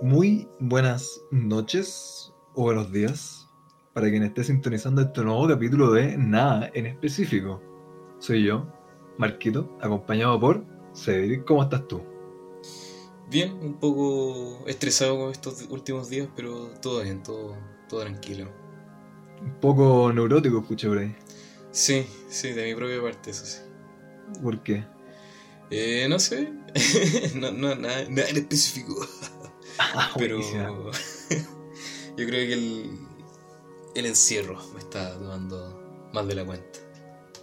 Muy buenas noches o buenos días para quien esté sintonizando este nuevo capítulo de Nada en específico. Soy yo, Marquito, acompañado por Cedric. ¿Cómo estás tú? Bien, un poco estresado con estos últimos días, pero todo bien, todo, todo tranquilo. Un poco neurótico, escuché por ahí. Sí, sí, de mi propia parte, eso sí. ¿Por qué? Eh, no sé, no, no, nada, nada en específico. Ah, Pero yo creo que el, el encierro me está tomando más de la cuenta.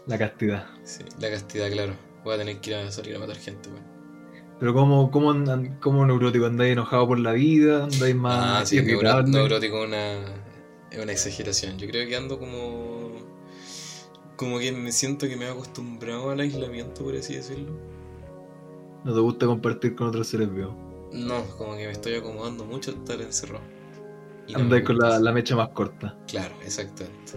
La castidad. Sí, la castidad, claro. Voy a tener que ir a salir a matar gente. Pero ¿cómo, cómo, cómo neurótico? ¿Andáis enojado por la vida? ¿Andáis más Ah, sí, neuro- irritable? neurótico es una, una exageración. Yo creo que ando como. Como que me siento que me he acostumbrado al aislamiento, por así decirlo. ¿No te gusta compartir con otros seres vivos? No, como que me estoy acomodando mucho estar encerrado. No con la, la mecha más corta. Claro, exactamente.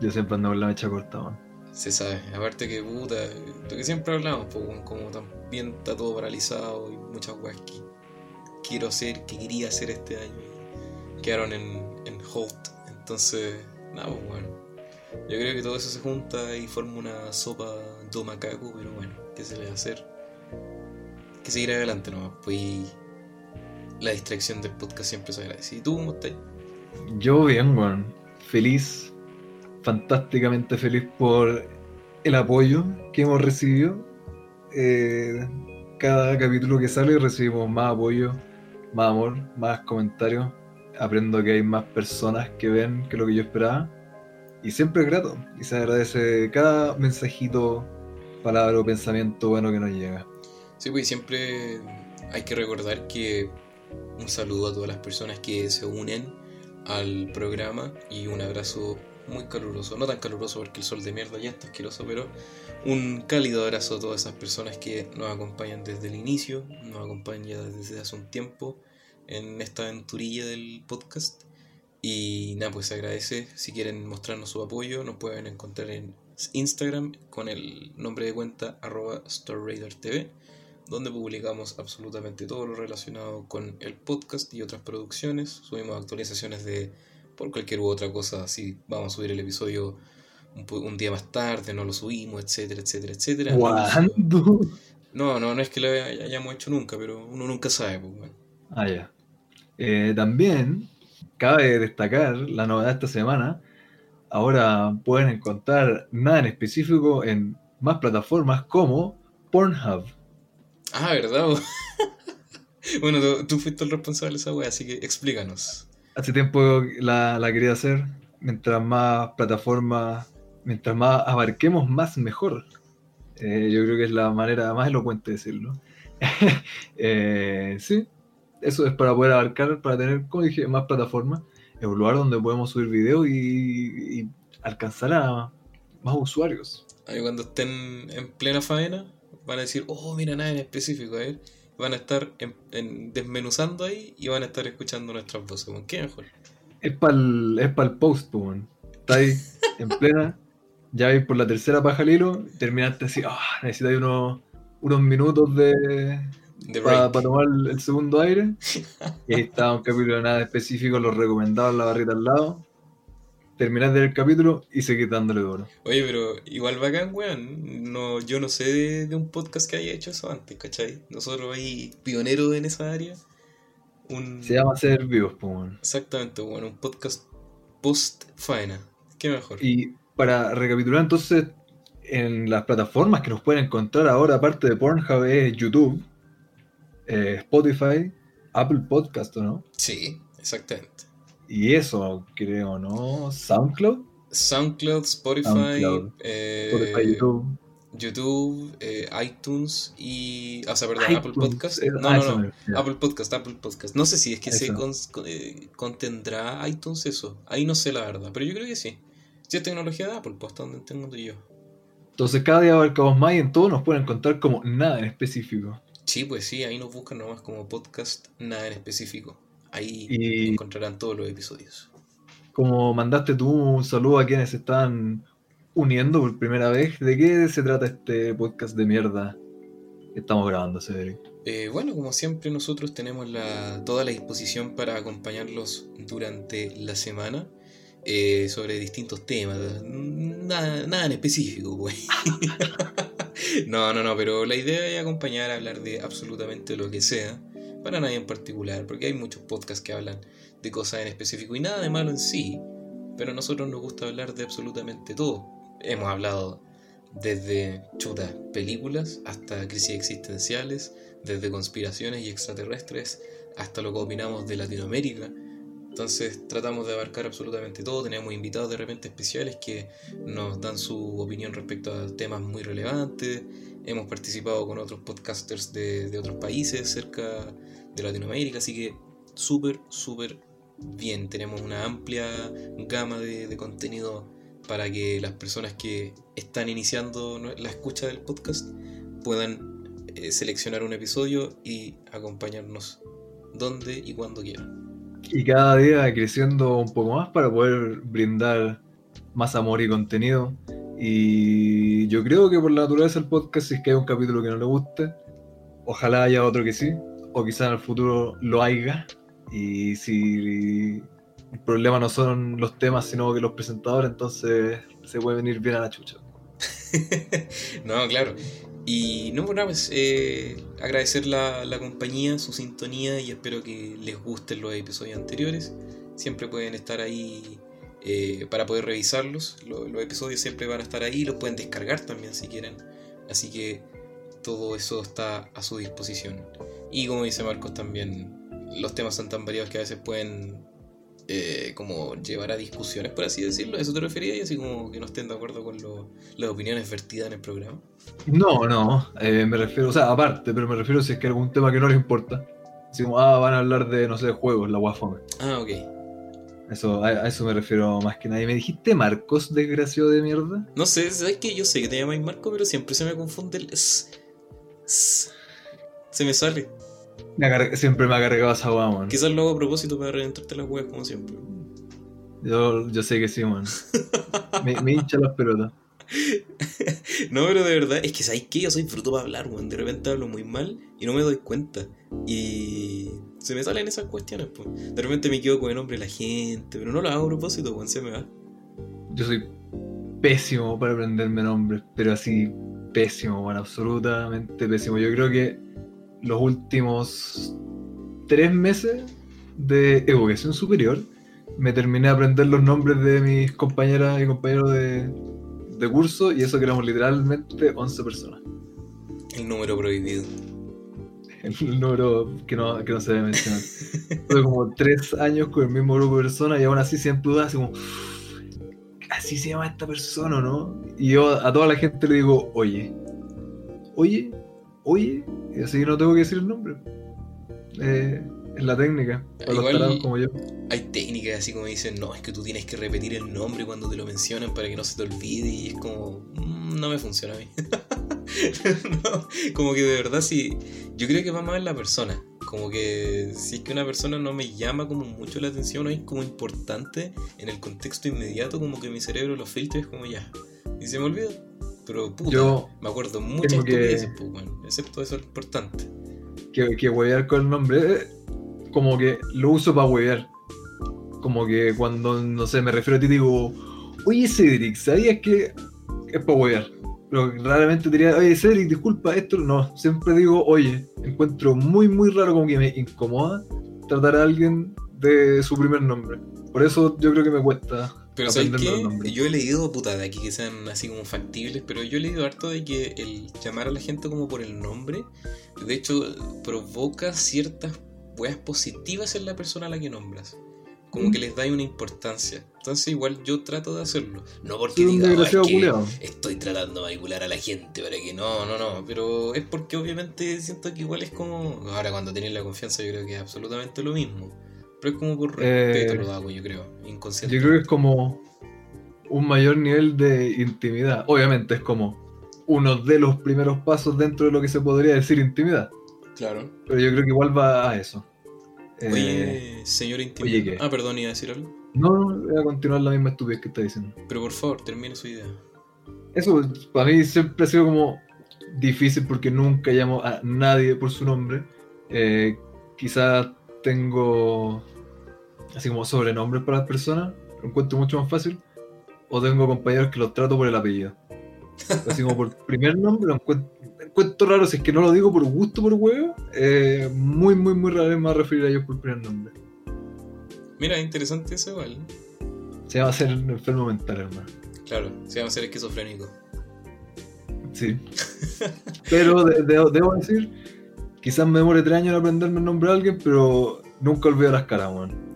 Yo siempre ando con la mecha corta, man. Se sabe. Aparte que puta, lo que siempre hablamos, pues, como también está todo paralizado y muchas weas que quiero hacer, que quería hacer este año, quedaron en, en hold. Entonces, nada, pues bueno. Yo creo que todo eso se junta y forma una sopa do macaco, pero bueno, ¿qué se le va a hacer? Que seguir adelante nomás, pues la distracción del podcast siempre se agradece. ¿Y tú cómo estás? Yo bien, weón. Feliz, fantásticamente feliz por el apoyo que hemos recibido. Eh, cada capítulo que sale recibimos más apoyo, más amor, más comentarios. Aprendo que hay más personas que ven que lo que yo esperaba. Y siempre es grato. Y se agradece cada mensajito, palabra o pensamiento bueno que nos llega. Sí, pues siempre hay que recordar que un saludo a todas las personas que se unen al programa y un abrazo muy caluroso, no tan caluroso porque el sol de mierda ya está asqueroso, pero un cálido abrazo a todas esas personas que nos acompañan desde el inicio, nos acompañan desde hace un tiempo en esta aventurilla del podcast. Y nada, pues se agradece. Si quieren mostrarnos su apoyo, nos pueden encontrar en Instagram con el nombre de cuenta arroba StarRaiderTV donde publicamos absolutamente todo lo relacionado con el podcast y otras producciones. Subimos actualizaciones de por cualquier u otra cosa, si vamos a subir el episodio un, día más tarde, no lo subimos, etcétera, etcétera, etcétera. ¿Cuándo? No, no, no es que lo hay- hayamos hecho nunca, pero uno nunca sabe, pues, bueno. Ah, ya. Eh, también cabe destacar la novedad de esta semana. Ahora pueden encontrar nada en específico en más plataformas como Pornhub. Ah, ¿verdad? bueno, tú, tú fuiste el responsable de esa wea, así que explícanos. Hace tiempo la, la quería hacer. Mientras más plataformas, mientras más abarquemos, más mejor. Eh, yo creo que es la manera más elocuente de decirlo. Eh, sí, eso es para poder abarcar, para tener, como dije, más plataformas. Es un lugar donde podemos subir videos y, y alcanzar a más usuarios. Ahí cuando estén en plena faena, van a decir, oh, mira, nada en específico, a ver. Van a estar en- en- desmenuzando ahí y van a estar escuchando nuestras voces. ¿Con qué mejor? Es para el es pa'l post, po, weón. Está ahí en plena, ya vais por la tercera paja al hilo, terminaste así, ah, necesitáis unos, unos minutos de, para tomar el, el segundo aire. Y ahí está un capítulo de nada específico, lo recomendaba en la barrita al lado. Terminás de ver el capítulo y seguís dándole duro. Oye, pero igual bacán, weón. No, yo no sé de, de un podcast que haya hecho eso antes, ¿cachai? Nosotros ahí, pioneros en esa área. Un... Se llama Ser Vivos, weón. Exactamente, bueno, un podcast post-faena. ¿Qué mejor? Y para recapitular entonces, en las plataformas que nos pueden encontrar ahora, aparte de Pornhub, es YouTube, eh, Spotify, Apple Podcast, ¿o ¿no? Sí, exactamente. Y eso, creo, ¿no? SoundCloud, SoundCloud, Spotify, SoundCloud, eh, Spotify, YouTube. YouTube, eh, iTunes y. O sea, perdón, iTunes, Apple Podcast. eh, No, ah, no, no. Apple Podcast, Apple Podcast. No sé si es que se Eso. con- eh, contendrá iTunes eso. Ahí no sé la verdad, pero yo creo que sí. Si es tecnología de Apple, pues hasta donde entiendo yo. Entonces cada día abarcamos más y en todo nos pueden encontrar como nada en específico. Sí, pues sí, ahí nos buscan nomás como podcast, nada en específico. Ahí Y- encontrarán todos los episodios. Como mandaste tú un saludo a quienes se están uniendo por primera vez, ¿de qué se trata este podcast de mierda? Estamos grabando, Cedric. Eh, bueno, como siempre, nosotros tenemos la, toda la disposición para acompañarlos durante la semana eh, sobre distintos temas. Nada, nada en específico, pues. no, no, no, pero la idea es acompañar hablar de absolutamente lo que sea, para nadie en particular, porque hay muchos podcasts que hablan de cosas en específico y nada de malo en sí, pero a nosotros nos gusta hablar de absolutamente todo. Hemos hablado desde chuta, películas hasta crisis existenciales, desde conspiraciones y extraterrestres hasta lo que opinamos de Latinoamérica. Entonces tratamos de abarcar absolutamente todo, tenemos invitados de repente especiales que nos dan su opinión respecto a temas muy relevantes, hemos participado con otros podcasters de, otros países cerca de Latinoamérica, así que súper, súper bien, tenemos una amplia gama de, contenido para que las personas que están iniciando la escucha del podcast puedan eh, seleccionar un episodio y acompañarnos donde y cuando quieran. Y cada día creciendo un poco más para poder brindar más amor y contenido. Y yo creo que por la naturaleza del podcast, si es que hay un capítulo que no le guste, ojalá haya otro que sí, o quizás en el futuro lo haya. Y si el problema no son los temas, sino que los presentadores, entonces se puede venir bien a la chucha. no, claro. Y no, por nada, pues eh, agradecer la, compañía, su sintonía y espero que les gusten los episodios anteriores. Siempre pueden estar ahí eh, para poder revisarlos. Los, los, episodios siempre van a estar ahí, los pueden descargar también si quieren. Así que todo eso está a su disposición. Y como dice Marcos también, los temas son tan variados que a veces pueden eh, como llevar a discusiones, por así decirlo. ¿Eso te refería? Y así como que no estén de acuerdo con las opiniones vertidas en el programa. No, no, eh, me refiero, o sea, aparte, pero me refiero si es que algún tema que no les importa. Así como, ah, van a hablar de, no sé, juegos, la guafome. Ah, ok. Eso, a, eso me refiero más que nadie. ¿Me dijiste Marcos, desgraciado de mierda? No sé, ¿sabes que Yo sé que te llamáis Marco, pero siempre se me confunde el... Se me sale siempre me ha cargado esa weá, man. Quizás lo hago a propósito para reventarte las weas como siempre. Yo, yo sé que sí, man. me, me hincha las pelotas. no, pero de verdad, es que ¿sabes qué? Yo soy fruto para hablar, weón. De repente hablo muy mal y no me doy cuenta. Y se me salen esas cuestiones, pues. De repente me quedo con el nombre de la gente, pero no lo hago a propósito, weón. Se me va. Yo soy pésimo para aprenderme nombres, pero así pésimo, weón. Absolutamente pésimo. Yo creo que los últimos tres meses de educación superior me terminé a aprender los nombres de mis compañeras y compañeros de, curso y eso que éramos literalmente 11 personas. El número prohibido. El, número que no, se debe mencionar. Tuve como tres años con el mismo grupo de personas y aún así siempre dudas, así como, así se llama esta persona, ¿no? Y yo a toda la gente le digo, oye, oye, oye, y así no tengo que decir el nombre. Eh, es la técnica, para Igual, como yo. Hay técnicas así como dicen, no, es que tú tienes que repetir el nombre cuando te lo mencionan para que no se te olvide y es como, mm, no me funciona a mí. como que de verdad sí, yo creo que va más en la persona. Como que si es que una persona no me llama como mucho la atención o es como importante en el contexto inmediato, como que mi cerebro lo filtra y es como ya. Y se me olvida. Pero puta, yo me acuerdo muchas estupideces, pues, bueno, excepto eso importante. Que, que huevear con el nombre, eh, como que lo uso para huevear. Como que cuando, no sé, me refiero a ti digo, oye Cedric, ¿sabías que es para huevear? Pero raramente diría, oye Cedric, disculpa, esto no. Siempre digo, oye, encuentro muy, muy raro como que me incomoda tratar a alguien de su primer nombre. Por eso yo creo que me cuesta pero ¿sabes qué? Yo he leído, puta, de aquí que sean así como factibles, pero yo he leído harto de que el llamar a la gente como por el nombre, de hecho, provoca ciertas weas positivas en la persona a la que nombras. Como que mm. les da una importancia. Entonces igual yo trato de hacerlo. No porque diga, oh, estoy tratando de manipular a la gente para que no, no, no. Pero es porque obviamente siento que igual es como... Ahora cuando tenéis la confianza yo creo que es absolutamente lo mismo. Pero es como por respeto eh, lo hago, yo creo, inconsciente. Yo creo que es como un mayor nivel de intimidad. Obviamente es como uno de los primeros pasos dentro de lo que se podría decir intimidad. Claro. Pero yo creo que igual va a eso. Oye, eh, señor intimidad. Ah, perdón, iba a decir algo. No, no, voy a continuar la misma estupidez que está diciendo. Pero por favor, termine su idea. Eso, para mí siempre ha sido como difícil porque nunca llamo a nadie por su nombre. Eh, quizás tengo así como sobrenombres para las personas, lo encuentro mucho más fácil. O tengo compañeros que los trato por el apellido. Así como por primer nombre, lo encuentro, raro si es que no lo digo por gusto, por huevo. Eh, muy, muy, muy raro es más referir a ellos por primer nombre. Mira, interesante eso igual. Se llama ser enfermo mental, hermano. Claro, se llama ser esquizofrénico. Sí. pero debo decir, quizás me demore tres años en aprenderme el nombre de alguien, pero nunca olvido las caras, weón.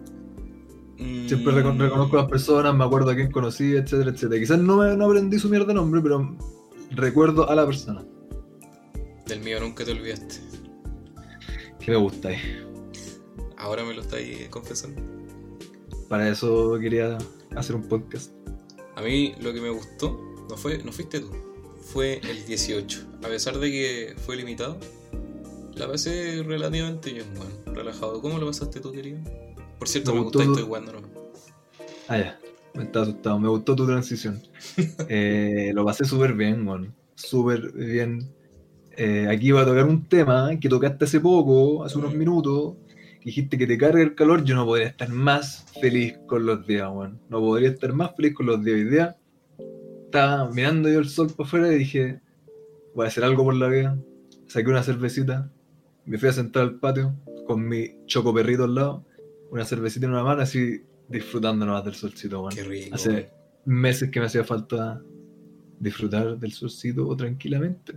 Siempre reconozco a las personas, me acuerdo a quién conocí, etcétera, etcétera. Quizás no, me, no aprendí su mierda de nombre, pero recuerdo a la persona. Del mío nunca te olvidaste. Que me gusta ahí. Ahora me lo estáis confesando. Para eso quería hacer un podcast. A mí lo que me gustó no fue no fuiste tú, fue el 18. A pesar de que fue limitado, la pasé relativamente bien, bueno, relajado. ¿Cómo lo pasaste tú, querido? Por cierto, me, gustó, estoy jugando, ¿no? Ah, ya. Me está asustado. Me gustó tu transición. eh, lo pasé súper bien, bueno. Súper bien. Eh, aquí iba a tocar un tema que tocaste hace poco, hace unos minutos, dijiste que te carga el calor, yo no podría estar más feliz con los días, weón. No podría estar más feliz con los días. Hoy día estaba mirando yo el sol para afuera y dije, voy a hacer algo por la vida. Saqué una cervecita, me fui a sentar al patio con mi choco perrito al lado, una cervecita en una mano, así disfrutando nomás del solcito, weón. Qué rico. Hace meses que me hacía falta disfrutar del solcito tranquilamente.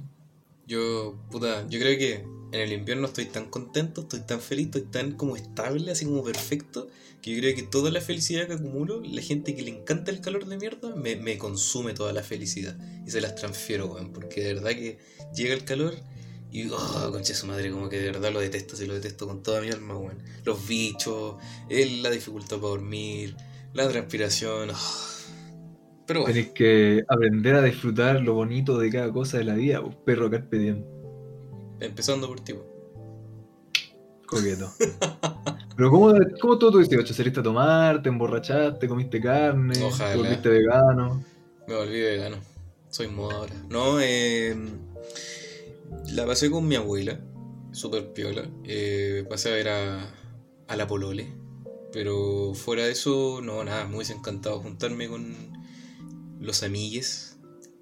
Yo, puta, yo creo que en el invierno estoy tan contento, estoy tan feliz, estoy tan como estable, así como perfecto, que yo creo que toda la felicidad que acumulo, la gente que le encanta el calor de mierda, me, me consume toda la felicidad y se las transfiero, weón, porque de verdad que llega el calor y, oh, concha su madre, como que de verdad lo detesto, se lo detesto con toda mi alma, weón. Los bichos, la dificultad para dormir, la transpiración, oh. Pero bueno. Tienes que aprender a disfrutar lo bonito de cada cosa de la vida, perro carpe diem. Empezando por ti. Coqueto. Pero ¿cómo, cómo todo tu 18? ¿Saliste a tomar? ¿Te emborrachaste? ¿Comiste carne? Ojalá. ¿Te volviste vegano? Me volví vegano. Soy moda ahora. No, eh, la pasé con mi abuela. Súper piola. Eh, pasé a ver a, a la Polole. Pero fuera de eso, no, nada. Me hubiese encantado juntarme con los amigues.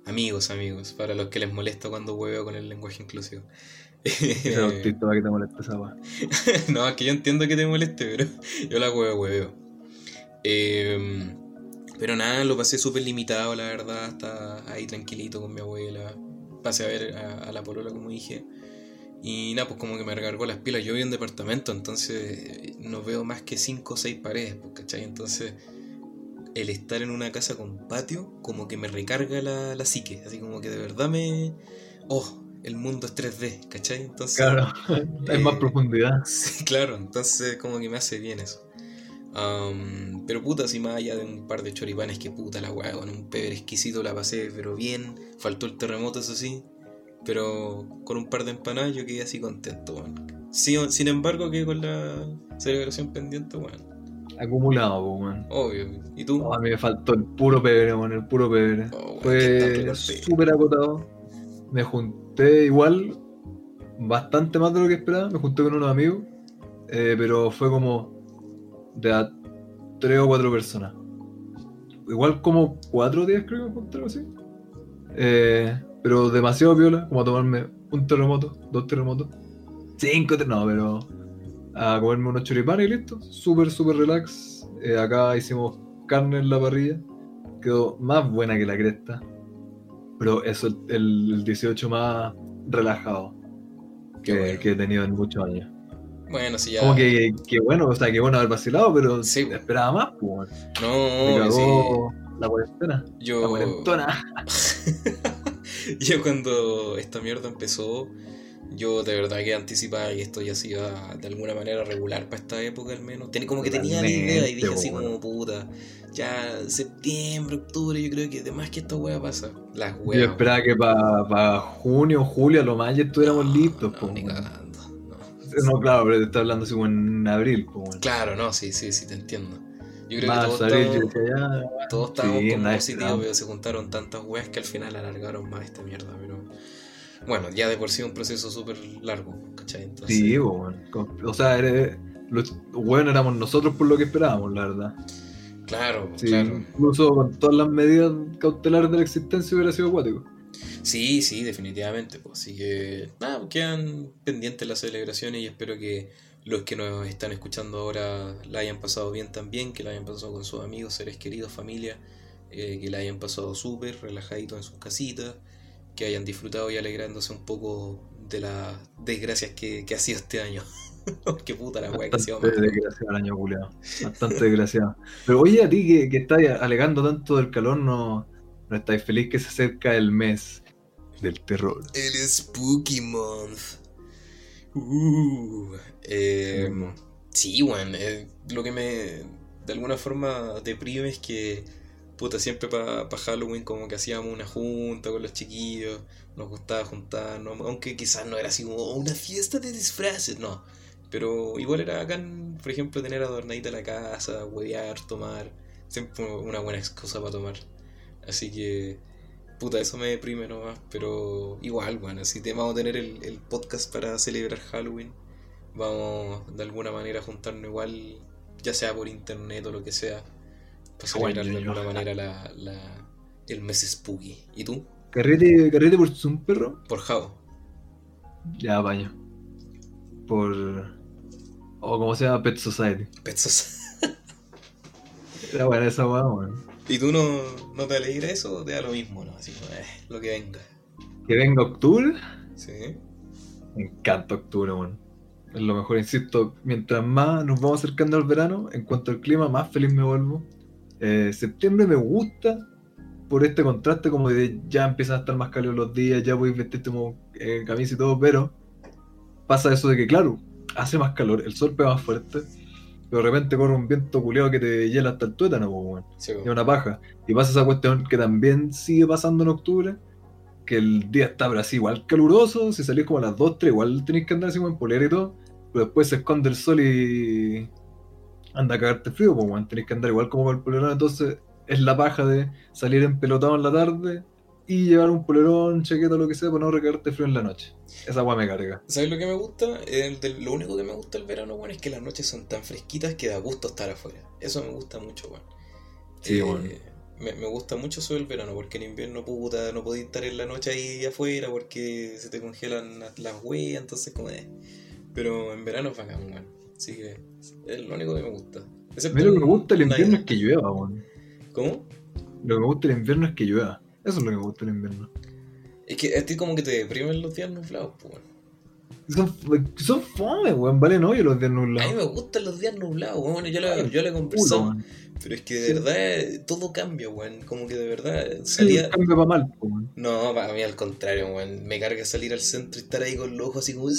Amigos, amigos. Para los que les molesta cuando huevo con el lenguaje inclusivo. Ese autista para que te moleste esa No, es que yo entiendo que te moleste, pero yo la huevo, huevo. Em, pero nada, lo pasé súper limitado, la verdad. Estaba ahí tranquilito con mi abuela. Pasé a ver a, la polola, como dije. Y nada, pues como que me recargó las pilas. Yo vivo en departamento, entonces no veo más que 5 o 6 paredes, pues, ¿cachai? Entonces el estar en una casa con patio, como que me recarga la, la psique. Así como que de verdad me... Oh, el mundo es 3D, ¿cachai? Entonces, claro, hay más eh, profundidad. Sí, claro, entonces como que me hace bien eso. pero puta, así más allá de un par de choripanes que puta la weá, con un peber exquisito la pasé, pero bien. Faltó el terremoto, eso sí. Pero con un par de empanadas yo quedé así contento, weón. sin embargo, quedé con la celebración pendiente, weón. Acumulado, weón. Obvio. ¿Y tú? Oh, a mí me faltó el puro pebre, weón, el puro pebre. Oh, Fue súper agotado. Me junté igual, bastante más de lo que esperaba. Me junté con unos amigos, eh, pero fue como de a tres o cuatro personas. Igual como cuatro días creo que me junté así. Eh, pero demasiado viola, como a tomarme un terremoto, dos terremotos, cinco no, pero a comerme unos choripanes y listo. Súper, súper relax. Eh, acá hicimos carne en la parrilla. Quedó más buena que la cresta. Pero eso el, el 18 más relajado que, he tenido en muchos años. Bueno, sí, ya. Como que, que, bueno, o sea, que bueno haber vacilado, pero sí. esperaba más, pues. No, sí. La cuarentena. Yo. La cuarentona. yo cuando esta mierda empezó, yo de verdad que anticipaba que esto ya se iba de alguna manera regular para esta época al menos. Tiene como que tenía la idea y dije así como puta. Ya septiembre, octubre, yo creo que además que esta wea pasa. Las weas. Yo esperaba que para pa junio, julio, a lo más ya estuviéramos listos, no, ni cagando, no. no. claro, pero te está hablando así como en abril. Claro, no, sí, sí, sí, te entiendo. Yo creo que todos estábamos, todos estábamos sí, como positivos, pero se juntaron tantas weas que al final alargaron más esta mierda, pero. Bueno, ya de por sí un proceso súper largo, ¿cachai? Entonces, Sí. Con- O sea, eres- los buenos éramos nosotros por lo que esperábamos, la verdad. claro, Sí, claro. Incluso con todas las medidas cautelares de la existencia hubiera sido acuático. Sí, sí, definitivamente. Pues. Así que, nada, quedan pendientes las celebraciones y espero que los que nos están escuchando ahora la hayan pasado bien también, que la hayan pasado con sus amigos, seres queridos, familia, eh, que la hayan pasado súper relajadito en sus casitas, que hayan disfrutado y alegrándose un poco de las desgracias que, que ha sido este año. Qué puta la weá que más. desgraciado el año culiado. Bastante desgraciado. Pero oye, a ti que, que estás alegando tanto del calor, no, no estáis feliz que se acerca el mes del terror. El Spooky Month. Uh, eh, sí, weón. eh, lo que me de alguna forma deprime es que, puta, siempre para Halloween como que hacíamos una junta con los chiquillos, nos gustaba juntarnos, aunque quizás no era así como "Oh, una fiesta de disfraces, no. Pero igual era bacán, por ejemplo, tener adornadita la casa, huevear, tomar. Siempre una buena excusa para tomar. Así que, puta, eso me deprime nomás. Pero igual, bueno, si te vamos a tener el, el podcast para celebrar Halloween, vamos de alguna manera a juntarnos igual, ya sea por internet o lo que sea, para celebrar de alguna manera la, la- el mes spooky. ¿Y tú? ¿Carrete, carrete por Zoom, perro? Por Jao. Ya, baño. Por. O como se llama Pet Society. Petsos. Era buena esa weá, weón. ¿Y tú no, no te alegra eso o te da lo mismo, no? Así como, eh, lo que venga. Que venga octubre. ¿Sí? Me encanta octubre, weón. Es lo mejor, insisto. Mientras más nos vamos acercando al verano, en cuanto al clima, más feliz me vuelvo. Eh, septiembre me gusta por este contraste, como de ya empiezan a estar más cálidos los días, ya voy vestirte como eh, camisa y todo, pero pasa eso de que, claro, hace más calor, el sol pega más fuerte, pero de repente corre un viento culeado que te hiela hasta el tuétano, weón. Sí, Es una paja. Y pasa esa cuestión que también sigue pasando en octubre, que el día está pero así igual caluroso, si salís como a las 2, 3, igual tenéis que andar así como en polera y todo, pero después se esconde el sol y anda a cagarte frío, pues weón, tenéis que andar igual como con el polerón, entonces es la paja de salir empelotado en la tarde y llevar un polerón, chaqueta, lo que sea, para no recagarte frío en la noche. Esa weá me carga. ¿Sabes lo que me gusta? El del- lo único que me gusta del verano, bueno, es que las noches son tan fresquitas que da gusto estar afuera. Eso me gusta mucho, bueno. Sí, bueno. me, me gusta mucho eso del verano, porque en invierno, puta, no podéis estar en la noche ahí afuera porque se te congelan las, las huellas, entonces como de... Pero en verano es bacán, weón. Así que es lo único que me gusta. A Excepto mí lo que me gusta del invierno es que llueva, weón. ¿Cómo? Lo que me gusta del invierno es que llueva. Eso es lo que me gusta del invierno. Es que a ti como que te deprimen los días nublados, pues. Son, son fome, weón, valen hoyo los días A mí nublados. me gustan los días nublados, weón. Yo le, yo le he conversado. Pero es que de Sí. verdad todo cambia, weón. Como que de verdad Sí, salía. cambia para mal, weón. No, para mí al contrario, weón. Me carga salir al centro y estar ahí con los ojos así como.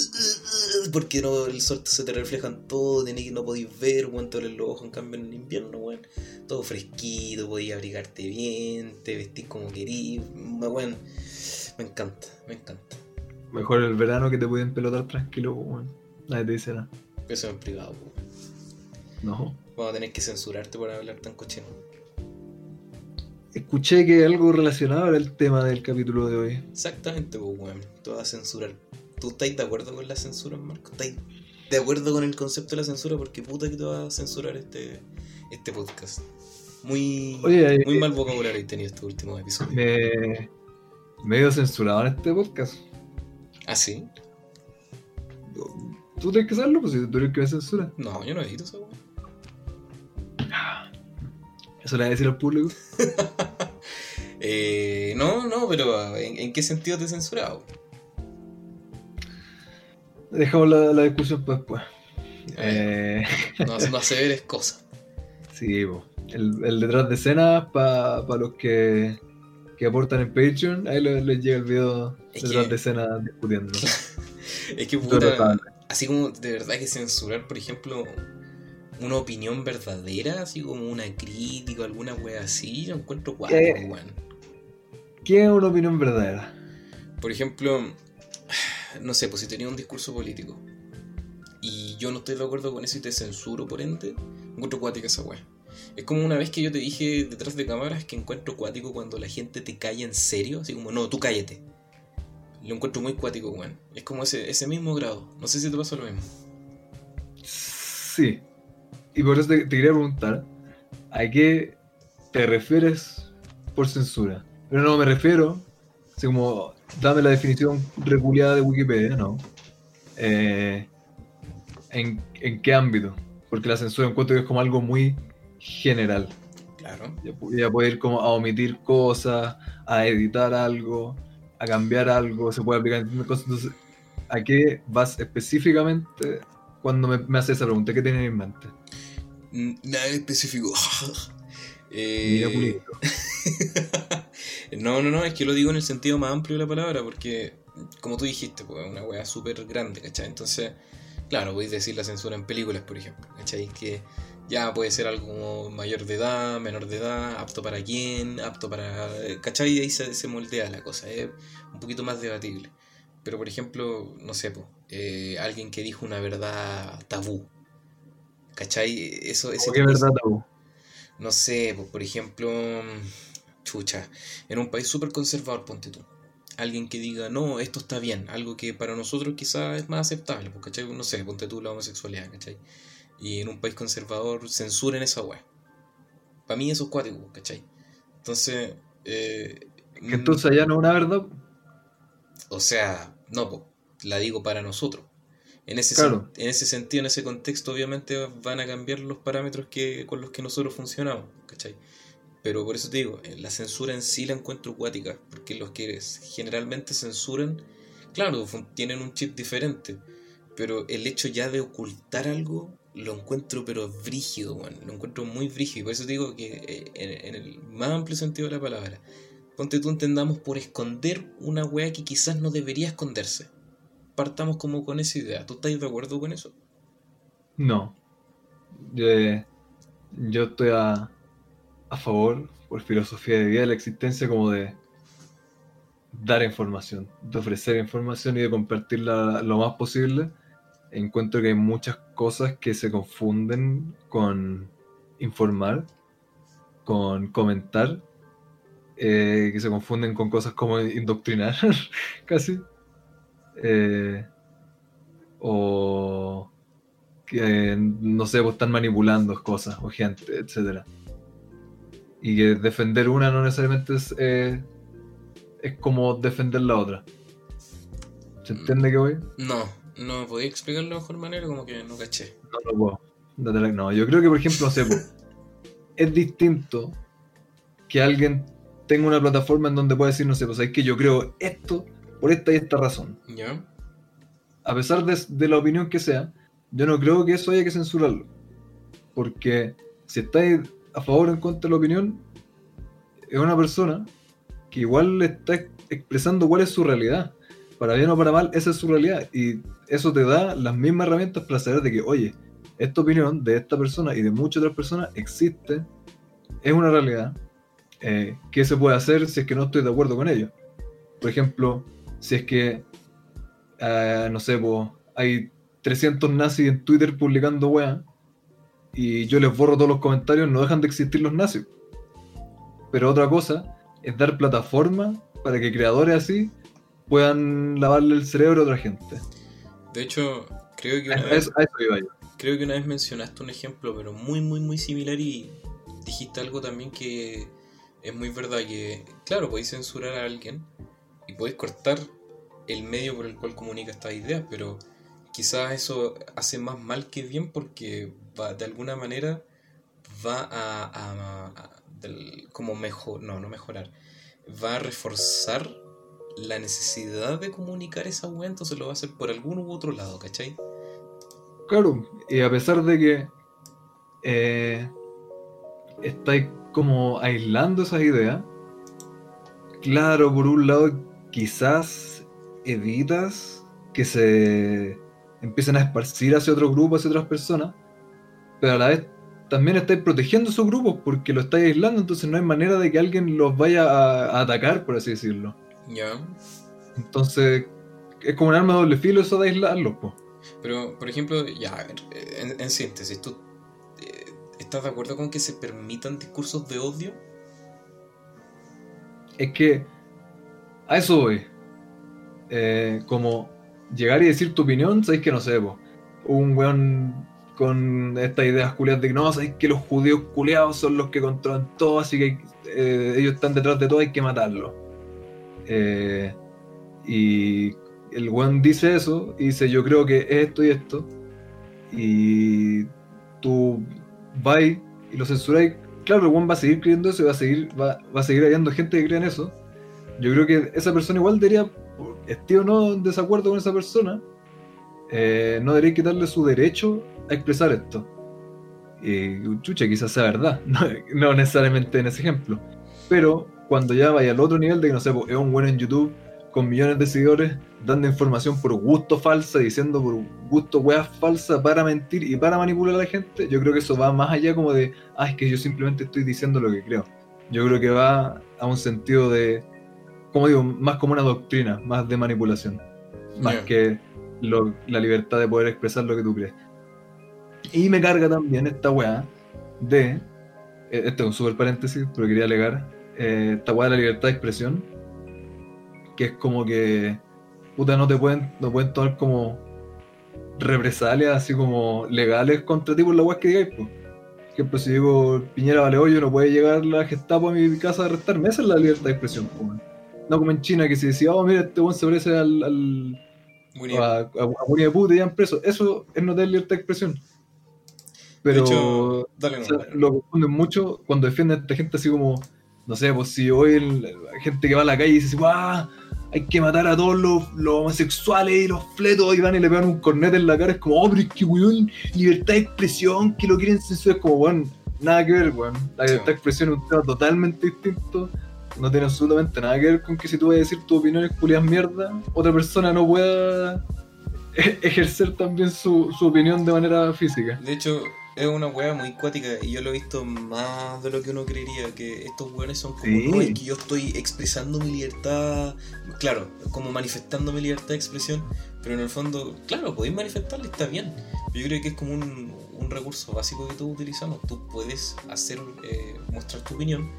Porque no, el sol se te refleja en todo, tenés que no podéis ver, weón, duelen los ojos. En cambio, en el invierno, weón, todo fresquito, podías abrigarte bien, te vestís como querís, weón. Me encanta, me encanta. Mejor el verano que te pueden pelotar tranquilo, weón. Nadie te dice nada. Eso en privado, weón. No. Vamos a tener que censurarte por hablar tan cochino. Escuché que algo relacionado era el tema del capítulo de hoy. Exactamente, pues, weón. Tú vas a censurar. ¿Tú estás de acuerdo con la censura, Marco? ¿Estás de acuerdo con el concepto de la censura? Porque puta que te vas a censurar este, este podcast. Muy, Oye, eh, muy mal vocabulario he tenido estos últimos episodios. me medio censurado en este podcast. ¿Ah, sí? Tú tienes que saberlo, pues si tú eres que me censura. No, yo no he visto esa weón. Eso le voy a decir al público. Eh, no, no, pero ¿en, en qué sentido te he censurado? Dejamos la, la discusión para después. Eh, No, no hace ver es cosa. sí. El, el detrás de escenas para los que, que aportan en Patreon. Ahí les, les llega el video Es detrás que- de escenas discutiendo. Es que puta, así como de verdad que censurar, por ejemplo, una opinión verdadera, así como una crítica, alguna wea así, yo encuentro guapo, Eh. weón. ¿Quién es una opinión verdadera? Por ejemplo, no sé, pues si tenía un discurso político y yo no estoy de acuerdo con eso y te censuro por ende, encuentro cuática esa wea. Es como una vez que yo te dije detrás de cámaras que encuentro cuático cuando la gente te calla en serio, así como, no, tú cállate. Lo encuentro muy cuático, weón. Es como ese, ese mismo grado. No sé si te pasa lo mismo. Sí. Y por eso te, quería preguntar, ¿a qué te refieres por censura? Pero no me refiero, así como, dame la definición reculiada de Wikipedia, no. Eh, ¿en, ¿En qué ámbito? Porque la censura encuentro que es como algo muy general. Claro. Ya, ya puede ir como a omitir cosas, a editar algo, a cambiar algo, se puede aplicar en cosas. Entonces, ¿a qué vas específicamente cuando me, me haces esa pregunta? ¿Qué tienes en mente? Mm, Nada en específico. Eh, no, no, no, es que lo digo en el sentido más amplio de la palabra, porque, como tú dijiste, pues, es una weá súper grande, ¿cachai? Entonces, claro, podéis decir la censura en películas, por ejemplo, ¿cachai? Que ya puede ser algo como mayor de edad, menor de edad, apto para quién, apto para. ¿cachai? Y ahí se, se moldea la cosa, es un poquito más debatible. Pero, por ejemplo, no sé, eh, alguien que dijo una verdad tabú. ¿Cachai? Eso, ese ¿Cómo qué verdad, tabú? no sé, por ejemplo, mm, chucha, en un país súper conservador, ponte tú. Alguien que diga, no, esto está bien, algo que para nosotros quizás es más aceptable, ¿cachai? No sé, ponte tú la homosexualidad, ¿cachai? Y en un país conservador censuren esa weá. Para mí eso es cuático, ¿cachai? Entonces, eh, Que entonces allá no es una verdad. o sea, no, po, la digo para nosotros. En ese, Claro. en ese sentido, en ese contexto, obviamente van a cambiar los parámetros que, con los que nosotros funcionamos, ¿cachai? Pero por eso te digo, eh, la censura en sí la encuentro cuática, porque los que generalmente censuran, claro, tienen un chip diferente, pero el hecho ya de ocultar algo lo encuentro pero brígido, lo encuentro muy brígido, y por eso digo que eh, en, el más amplio sentido de la palabra, ponte tú entendamos por esconder una weá que quizás no debería esconderse. Partamos como con esa idea. ¿Tú estás de acuerdo con eso? No. Eh, yo estoy a, a favor, por filosofía de vida, de la existencia como de dar información, de ofrecer información y de compartirla lo más posible. Encuentro que hay muchas cosas que se confunden con informar, con comentar, eh, que se confunden con cosas como indoctrinar, casi. Eh, o que no sé, pues están manipulando cosas o gente, etcétera. Y que defender una no necesariamente es, eh, es como defender la otra. ¿Se entiende que voy? No, no podía explicarlo de mejor manera, como que no caché. No lo puedo. La- No, yo creo que, por ejemplo, no sé, es distinto que alguien tenga una plataforma en donde pueda decir, no sé, pues es que yo creo esto por esta y esta razón. ¿Ya? a pesar de, de la opinión que sea, yo no creo que eso haya que censurarlo. Porque si estáis a favor o en contra de la opinión, es una persona que igual le está ex- expresando cuál es su realidad. Para bien o para mal, esa es su realidad. Y eso te da las mismas herramientas para saber de que, oye, esta opinión de esta persona y de muchas otras personas existe, es una realidad. Eh, ¿Qué se puede hacer si es que no estoy de acuerdo con ello? Por ejemplo, si es que eh, no sé, hay 300 nazis en Twitter publicando weá y yo les borro todos los comentarios, no dejan de existir los nazis. Pero otra cosa es dar plataforma para que creadores así puedan lavarle el cerebro a otra gente. De hecho, creo que A una vez, eso, a eso iba yo. creo que una vez mencionaste un ejemplo, pero muy, muy, muy similar y dijiste algo también que es muy verdad, que claro, podéis censurar a alguien y podéis cortar el medio por el cual comunica estas ideas, pero quizás eso hace más mal que bien porque va, de alguna manera va a, a- a- del- como mejor, no, no mejorar, va a reforzar la necesidad de comunicar esa weá, entonces lo va a hacer por algún u otro lado, ¿cachai? Claro, y a pesar de que eh, estáis como aislando esas ideas, claro, por un lado quizás evitas que se empiecen a esparcir hacia otro grupo, hacia otras personas, pero a la vez también estáis protegiendo esos grupos porque lo estáis aislando, entonces no hay manera de que alguien los vaya a, a atacar, por así decirlo. Ya. Entonces es como un arma de doble filo eso de aislarlos, po. Pero, por ejemplo, ya, en, en síntesis, ¿tú eh, estás de acuerdo con que se permitan discursos de odio? Es que a eso voy. eh, como llegar y decir tu opinión, sabéis que no sé, po. un weón con estas ideas culiadas de que no, sabéis que los judíos culiados son los que controlan todo, así que eh, ellos están detrás de todo, hay que matarlos. Eh, y el weón dice eso, y dice yo creo que es esto y esto, y tú vas y lo censuráis, claro, el weón va a seguir creyendo eso y va a seguir, va, va a seguir habiendo gente que cree en eso. Yo creo que esa persona igual debería, esté o no en desacuerdo con esa persona, eh, no debería quitarle su derecho a expresar esto. Y chucha, quizás sea verdad, no, no necesariamente en ese ejemplo. Pero cuando ya vaya al otro nivel de que no sé, pues, es un bueno en YouTube con millones de seguidores dando información por gusto falsa, diciendo por gusto weas falsas para mentir y para manipular a la gente, yo creo que eso va más allá como de, ah, es que yo simplemente estoy diciendo lo que creo. Yo creo que va a un sentido de, como digo, más como una doctrina, más de manipulación, más que lo- la libertad de poder expresar lo que tú crees. Y me carga también esta weá de, esto es un super paréntesis, pero quería alegar, eh, esta weá de la libertad de expresión, que es como que, puta, no te pueden, no pueden tomar como represalias así como legales contra ti por la weá que digáis, pues. Por ejemplo, si digo Piñera vale hoyo, no puede llegar la Gestapo a mi casa a arrestarme, esa es la libertad de expresión, pues. No como en China que si decía, oh, mira, este weón se parece al, a, a, a the Pooh te llevan preso. Eso es no tener libertad de expresión. Pero De hecho, dale o no. sea, lo confunden mucho cuando defienden a esta gente así como, no sé, pues si hoy el- hay gente que va a la calle y dice, ¡guau! Hay que matar a todos los, los homosexuales y los fletos y van y le pegan un cornete en la cara. Es como, oh, pero es que, weón, libertad de expresión, que lo quieren censurar. Es como, weón, nada que ver, weón. La libertad de expresión es un tema totalmente distinto. No tiene absolutamente nada que ver con que si tú vas a decir tu opinión es culias mierda, otra persona no pueda ejercer también su, su opinión de manera física. De hecho, es una weá muy cuática y yo lo he visto más de lo que uno creería, que estos weones son como, Sí. no, es que yo estoy expresando mi libertad, claro, como manifestando mi libertad de expresión, pero en el fondo, claro, podéis manifestarla y está bien. Yo creo que es como un, un recurso básico que todos utilizamos. Tú puedes hacer, eh, mostrar tu opinión,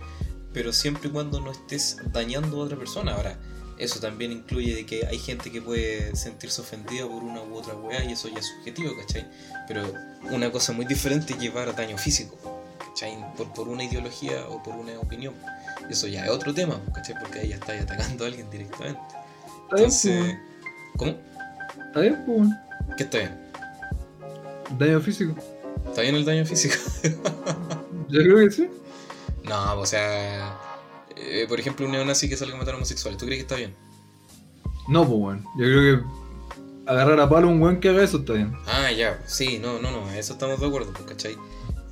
pero siempre y cuando no estés dañando a otra persona. Ahora, eso también incluye de que hay gente que puede sentirse ofendida por una u otra weá y eso ya es subjetivo, ¿cachai? Pero una cosa muy diferente es llevar daño físico, ¿cachai? Por, por una ideología o por una opinión. Eso ya es otro tema, ¿cachai? Porque ahí ya estáis atacando a alguien directamente. Entonces, ¿cómo? pues, está bien, pues. ¿Qué está bien? daño físico. ¿Está bien el daño físico? Yo creo que sí. no, o sea, eh, por ejemplo, un neonazi que salga a matar a homosexuales, ¿tú crees que está bien? No, pues, weón. Yo creo que agarrar a palo a un weón que haga eso está bien. Ah, ya, sí, no, no, no, eso estamos de acuerdo, pues, ¿cachai?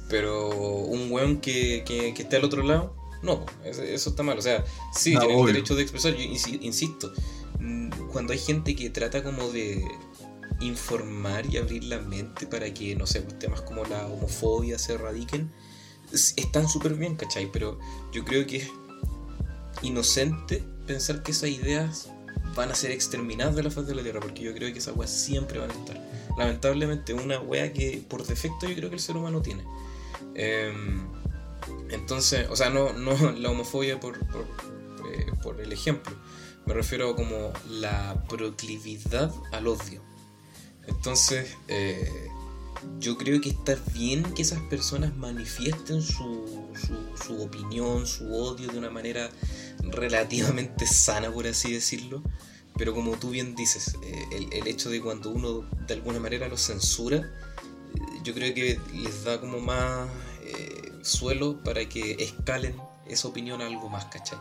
Pero un weón que, que, que esté al otro lado, no, pues, eso, está mal. O sea, sí, Ah, tiene el derecho de expresar, yo insi- insisto, mm, cuando hay gente que trata como de informar y abrir la mente para que, no sé, pues, temas como la homofobia se erradiquen, es- están súper bien, ¿cachai? Pero yo creo que inocente pensar que esas ideas van a ser exterminadas de la faz de la tierra, porque yo creo que esas weas siempre van a estar. Lamentablemente, una wea que por defecto yo creo que el ser humano tiene. Em, entonces, o sea, no, no la homofobia por, por, eh, por el ejemplo, me refiero como la proclividad al odio. Entonces, eh, yo creo que está bien que esas personas manifiesten su, su opinión, su odio de una manera relativamente sana, por así decirlo. Pero como tú bien dices, eh, el, el hecho de cuando uno de alguna manera los censura, eh, yo creo que les da como más eh, suelo para que escalen esa opinión a algo más, ¿cachai?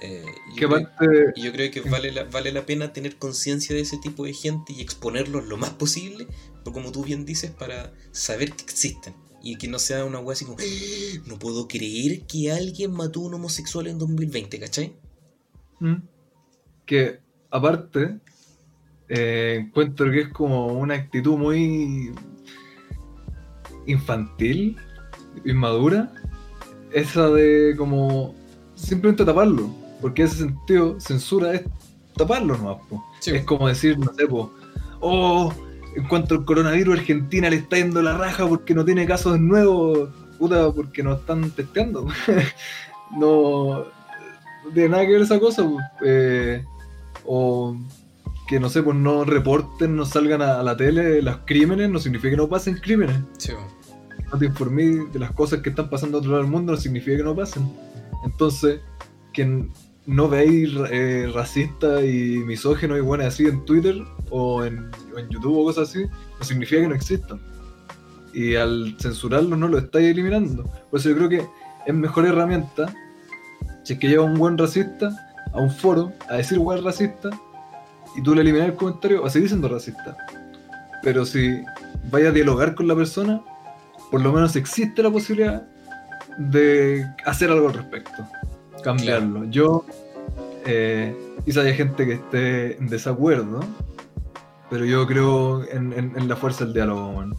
Eh, yo creo- yo que vale la, vale la pena tener conciencia de ese tipo de gente y exponerlos lo más posible, pero como tú bien dices, para saber que existen. Y que no sea una wea así como, "Ah, no puedo creer que alguien mató a un homosexual en 2020, ¿cachai? mm, que aparte, eh, encuentro que es como una actitud muy infantil, inmadura, esa de como simplemente taparlo, porque ese sentido, censura es taparlo nomás, po. Es como decir, no sé, po, oh, en cuanto al coronavirus, Argentina le está yendo la raja porque no tiene casos nuevos, puta, porque no están testeando. no, no tiene nada que ver esa cosa, po. Eh, o que no sé, pues no reporten, no salgan a, la tele los crímenes, no significa que no pasen crímenes. Sí, No te informé de las cosas que están pasando a otro lado del mundo, no significa que no pasen. Entonces, que no veáis eh, racista y misógeno y bueno así en Twitter o en, YouTube o cosas así, no significa que no existan. Y al censurarlo no lo estáis eliminando. Por eso yo creo que es mejor herramienta si es que llega un buen racista a un foro a decir buen racista y tú le eliminas el comentario, a seguir siendo racista. Pero si vaya a dialogar con la persona, por lo menos existe la posibilidad de hacer algo al respecto, cambiarlo. Yo, eh, quizá haya gente que esté en desacuerdo, pero yo creo en, en- en la fuerza del diálogo, man.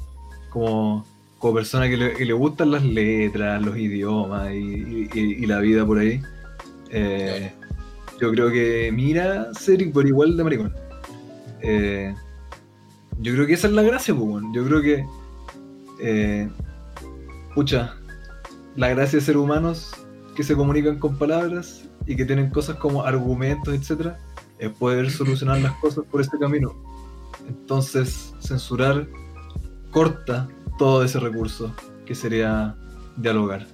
Como, como persona que le, que le gustan las letras, los idiomas y, y- y- y la vida por ahí. eh, yo creo que mira ser por igual de maricón. Eh, yo creo que esa es la gracia, pues. Yo creo que. eh, pucha, la gracia de ser humanos que se comunican con palabras y que tienen cosas como argumentos, etcétera, es poder solucionar las cosas por este camino. Entonces, censurar corta todo ese recurso que sería dialogar.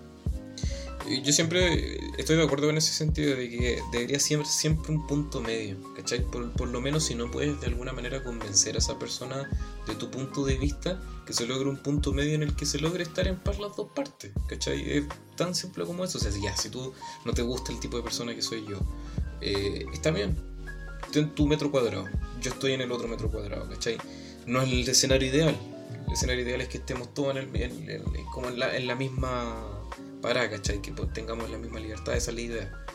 Yo siempre estoy de acuerdo en ese sentido de que debería siempre, siempre un punto medio, ¿cachai? Por, por lo menos si no puedes de alguna manera convencer a esa persona de tu punto de vista, que se logre un punto medio en el que se logre estar en paz las dos partes, ¿cachai? Es tan simple como eso. O sea, ya, si tú no te gusta el tipo de persona que soy yo, eh, está bien, ten tu metro cuadrado, yo estoy en el otro metro cuadrado, ¿cachai? No es el escenario ideal. El escenario ideal es que estemos todos en el, en- en- como en la, en la misma parada, ¿cachai? Que pues, tengamos la misma libertad, esa es la idea.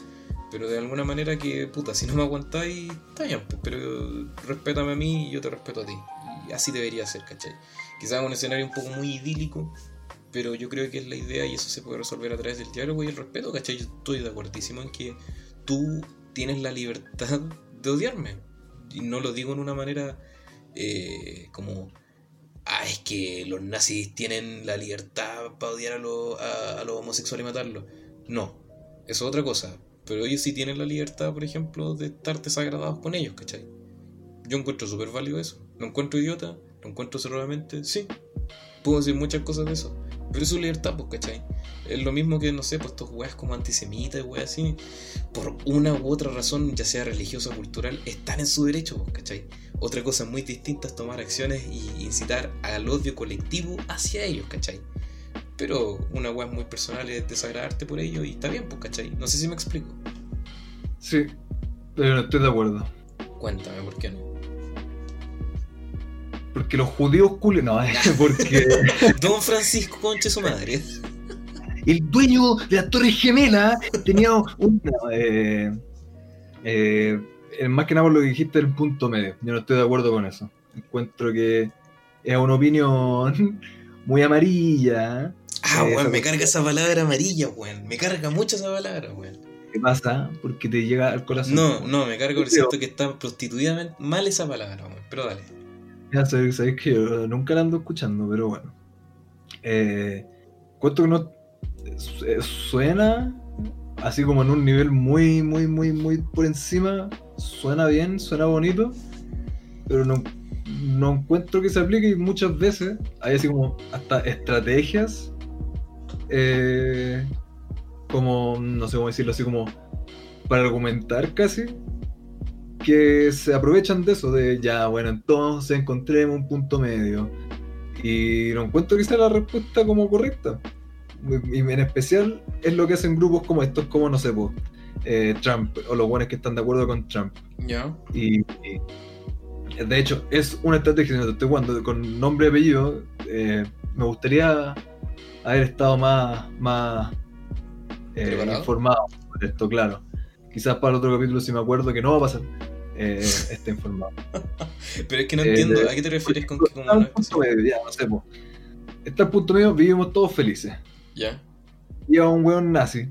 Pero de alguna manera que, puta, si no me aguantáis, está pues, pero respétame a mí y yo te respeto a ti. Y así debería ser, ¿cachai? Quizás un escenario un poco muy idílico, pero yo creo que es la idea y eso se puede resolver a través del diálogo y el respeto, ¿cachai? Yo estoy de acuerdísimo en que tú tienes la libertad de odiarme. Y no lo digo en una manera eh, como, ah, es que los nazis tienen la libertad para odiar a, los- a, a los homosexuales y matarlos. No, eso es otra cosa. Pero ellos sí tienen la libertad, por ejemplo, de estar desagradados con ellos, ¿cachai? Yo encuentro súper válido eso. Lo encuentro idiota, lo encuentro cerradamente, sí. Puedo decir muchas cosas de eso. Pero es su libertad, pues, ¿cachai? Es lo mismo que, no sé, pues estos weas como antisemitas y weas así, por una u otra razón, ya sea religiosa o cultural, están en su derecho, pues, ¿cachai? Otra cosa muy distinta es tomar acciones y incitar al odio colectivo hacia ellos, ¿cachai? Pero una wea muy personal es desagradarte por ello y está bien, pues, ¿cachai? No sé si me explico. Sí, pero no estoy de acuerdo. Cuéntame, ¿por qué no? Porque los judíos culen, no, porque Don Francisco, conche su madre. el dueño de la Torre Gemela tenía un. eh, eh, eh, más que nada por lo que dijiste, el punto medio. Yo no estoy de acuerdo con eso. Encuentro que es una opinión muy amarilla. Ah, weón, me carga esa palabra amarilla, weón. Me carga mucho esa palabra, weón. ¿Qué pasa? Porque te llega al corazón. No, no, me carga porque siento que está prostituidamente mal esa palabra, weón. Pero dale. Ya sabes, sabes que yo nunca la ando escuchando, pero bueno. Eh, cuento que no eh, suena así como en un nivel muy, muy, muy, muy por encima. Suena bien, suena bonito, pero no, no encuentro que se aplique y muchas veces hay así como hasta estrategias eh, como, no sé cómo decirlo, así como para argumentar casi que se aprovechan de eso, de ya, bueno, entonces encontremos un punto medio. Y no encuentro que sea la respuesta como correcta. Y en especial es lo que hacen grupos como estos, como no sé, po, eh, Trump, o los buenos que están de acuerdo con Trump. Ya. Y, y, de hecho, es una estrategia, no te estoy jugando con nombre y apellido. eh, me gustaría haber estado más, más eh, informado sobre esto, claro. Quizás para el otro capítulo, si me acuerdo que no va a pasar, eh, esté informado. Pero es que no Eh, entiendo. de- ¿A qué te refieres con que como Está no punto medio, ya, no sé, po. Está al punto medio, vivimos todos felices. Ya. Llega un weón nazi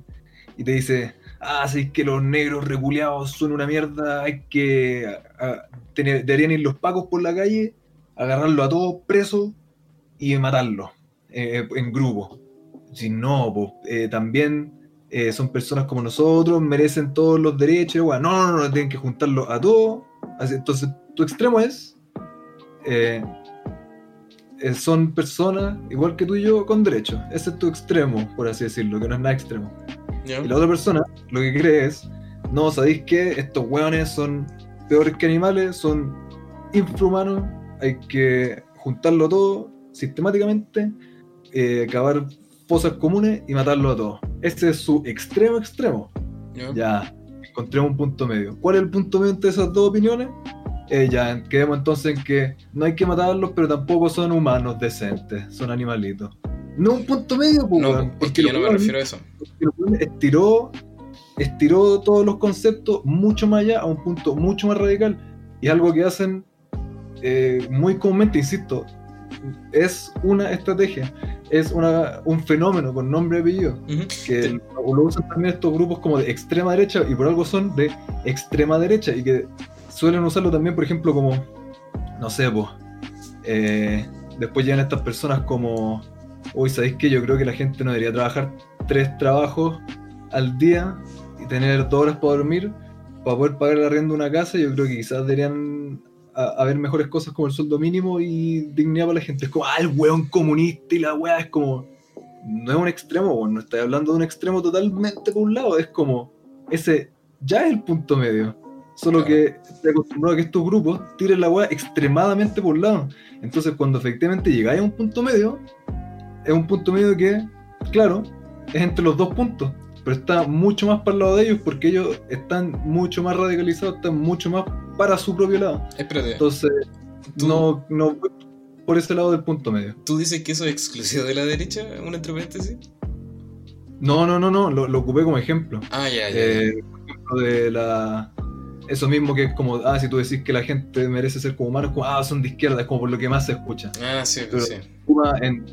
y te dice, ah, si es que los negros reculeados son una mierda, hay que... a- tener- deberían ir los pacos por la calle, agarrarlo a todos presos y matarlos eh, en grupo. Si no, po, eh, también eh, son personas como nosotros, merecen todos los derechos, weón. No, no, no, tienen que juntarlos a todos. Así, entonces tu extremo es, eh, eh, son personas igual que tú y yo con derechos. Ese es tu extremo, por así decirlo, que no es nada extremo. Y la otra persona lo que cree es, no, ¿sabéis qué? Estos hueones son peores que animales, son infrahumanos, hay que juntarlo todo sistemáticamente, eh, cavar fosas comunes y matarlo a todos. Ese es su extremo extremo. ¿Ya? Ya, encontremos un punto medio. ¿Cuál es el punto medio entre esas dos opiniones? Eh, ya, quedemos entonces en que no hay que matarlos, pero tampoco son humanos decentes, son animalitos. No un punto medio, pues, No, weón, es porque que yo no me refiero a eso. porque estiró, estiró todos los conceptos mucho más allá, a un punto mucho más radical, y algo que hacen eh, muy comúnmente, insisto, es una estrategia, es una, un fenómeno con nombre y apellido que lo lo usan también estos grupos como de extrema derecha y por algo son de extrema derecha y que suelen usarlo también, por ejemplo, como, no sé, pues, eh, después llegan estas personas como, uy, ¿sabéis qué? Yo creo que la gente no debería trabajar tres trabajos al día y tener dos horas para dormir para poder pagar el arriendo de una casa. Yo creo que quizás deberían a- haber mejores cosas como el sueldo mínimo y dignidad para la gente. Es como, ah, el weón comunista y la weá es como no es un extremo, no estoy hablando de un extremo totalmente por un lado, es como ese ya es el punto medio. Solo que estoy acostumbrado a que estos grupos tiren la weá extremadamente por un lado. Entonces, cuando efectivamente llegáis a un punto medio, es un punto medio que, claro, es entre los dos puntos, pero está mucho más para el lado de ellos porque ellos están mucho más radicalizados, están mucho más para su propio lado. Espérate, Entonces, Tú- no, no voy por ese lado del punto medio. ¿tú dices que eso es exclusivo de la derecha? ¿Un entre paréntesis? No, no, no, no, lo, lo ocupé como ejemplo. Ah, ya, ya. ya. Eh, por ejemplo, de la. Eso mismo que es como, ah, si tú decís que la gente merece ser como humanos, como, ah, son de izquierda, es como por lo que más se escucha. Ah, sí, pero- sí. En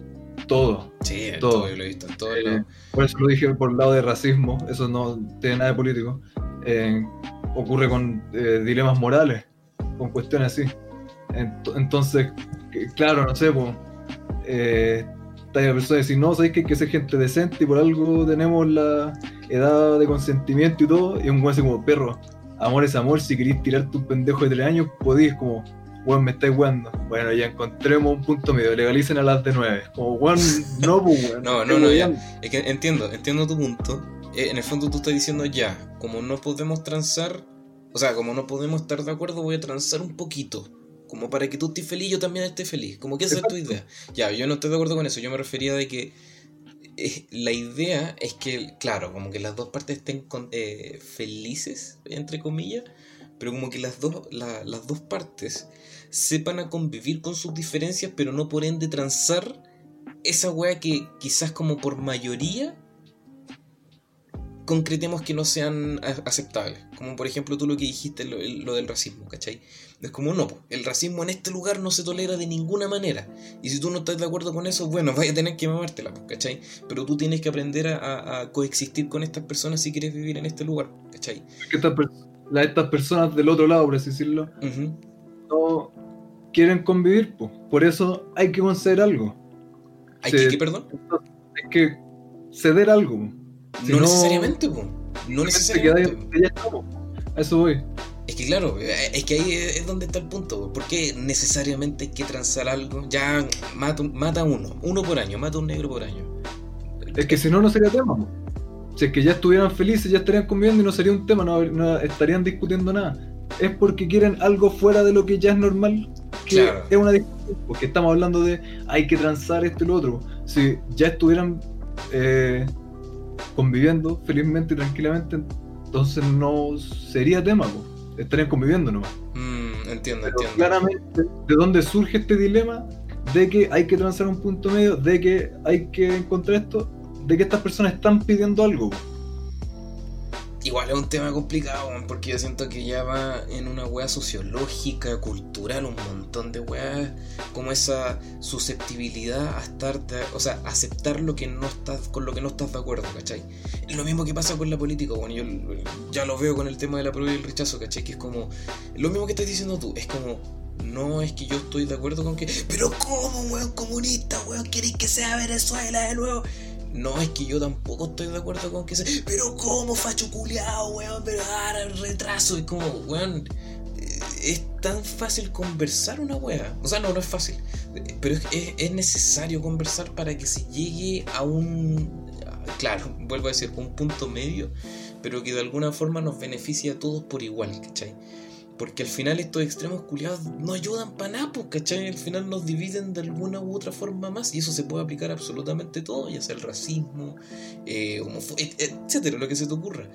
todo. Sí, en todo. todo, yo lo he visto, en todos Eh, por eso lo dije por el lado de racismo, eso no tiene nada de político. Eh, ocurre con eh, dilemas morales, con cuestiones así. Ent- entonces, claro, no sé, pues. Está la persona decir, no, sabéis que hay que ser gente decente y por algo tenemos la edad de consentimiento y todo. Y un güey así como, perro, amor es amor, si queréis tirarte un pendejo de tres años, podéis, como, weón, me estáis weando. Bueno, ya encontremos un punto medio, legalicen a las de nueve. Como, weón, no, pues, weón. No, no, no, ya. Es que entiendo, entiendo tu punto. Eh, en el fondo tú estás diciendo ya, como no podemos transar, o sea, como no podemos estar de acuerdo, voy a transar un poquito. Como para que tú estés feliz y yo también esté feliz. Como que esa es tu idea. Ya, yo no estoy de acuerdo con eso. Yo me refería de que eh, la idea es que, claro, como que las dos partes estén con- eh, felices, entre comillas, pero como que las dos, la- las dos partes sepan a convivir con sus diferencias, pero no por ende transar esa wea que quizás como por mayoría concretemos que no sean aceptables. Como por ejemplo tú lo que dijiste, lo, el- lo del racismo, ¿cachai? Es como no, el racismo en este lugar no se tolera de ninguna manera. Y si tú no estás de acuerdo con eso, bueno, vaya a tener que mamártela, ¿cachai? Pero tú tienes que aprender a, coexistir con estas personas si quieres vivir en este lugar, ¿cachai? que estas, per- estas personas del otro lado, por así decirlo, no quieren convivir, pues. por eso hay que conceder algo. ¿Hay que, ¿qué, perdón? Hay que ceder algo. po. Si no, no, necesariamente, po. No necesariamente. ya estamos. A eso voy. Es que claro, eh, es que ahí es donde está el punto. ¿Por qué necesariamente hay que transar algo? Ya mata, mata uno, uno por año, mata un negro por año. Es que si no, no sería tema. po. Si es que ya estuvieran felices, ya estarían conviviendo y no sería un tema, no, no estarían discutiendo nada. Es porque quieren algo fuera de lo que ya es normal, que Claro. es una discusión. Porque estamos hablando de hay que transar esto y lo otro. Si ya estuvieran eh, conviviendo felizmente y tranquilamente, entonces no sería tema, po. estarían conviviendo nomás. Mm, entiendo, Pero entiendo. claramente, ¿de dónde surge este dilema? De que hay que transar un punto medio, de que hay que encontrar esto, de que estas personas están pidiendo algo. Igual es un tema complicado, porque yo siento que ya va en una weá sociológica, cultural, un montón de weas, como esa susceptibilidad a estar, de- o sea, aceptar lo que no estás, con lo que no estás de acuerdo, ¿cachai? Lo mismo que pasa con la política, bueno, yo ya lo veo con el tema de la prueba y el rechazo, ¿cachai? Que es como, lo mismo que estás diciendo tú, es como, no es que yo estoy de acuerdo con que, pero ¿cómo, weón, comunista, weón, queréis que sea Venezuela de nuevo? No, es que yo tampoco estoy de acuerdo con que sea. Pero cómo facho culiao, weón, pero ahora retraso. Es como, weón. eh, Es tan fácil conversar una wea. O sea, no, no es fácil. Pero es, es, necesario conversar para que se llegue a un. Claro, vuelvo a decir, un punto medio, pero que de alguna forma nos beneficie a todos por igual, ¿cachai? Porque al final estos extremos culiados no ayudan para nada, pues, ¿cachai? Al final nos dividen de alguna u otra forma más y eso se puede aplicar absolutamente todo, ya sea el racismo, eh, etcétera, lo que se te ocurra.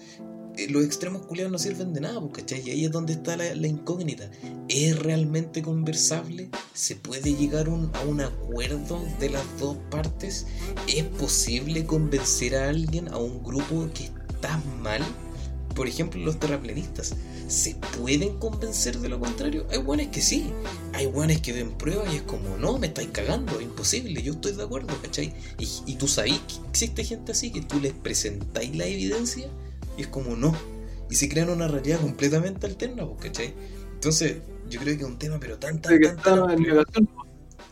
Eh, los extremos culiados no sirven de nada, ¿cachai? Y ahí es donde está la, incógnita. ¿Es realmente conversable? ¿Se puede llegar a un acuerdo de las dos partes? ¿Es posible convencer a alguien, a un grupo que está mal? Por ejemplo, los terraplenistas. ¿Se pueden convencer de lo contrario? Hay buenos que sí. Hay buenos que ven pruebas y es como, no, me estáis cagando, imposible, yo estoy de acuerdo, ¿cachai? Y, y tú sabes que existe gente así, que tú les presentáis la evidencia y es como no. Y se crean una realidad completamente alterna, pues, ¿cachai? Entonces, yo creo que es un tema, pero tan, tan, tan, en negación.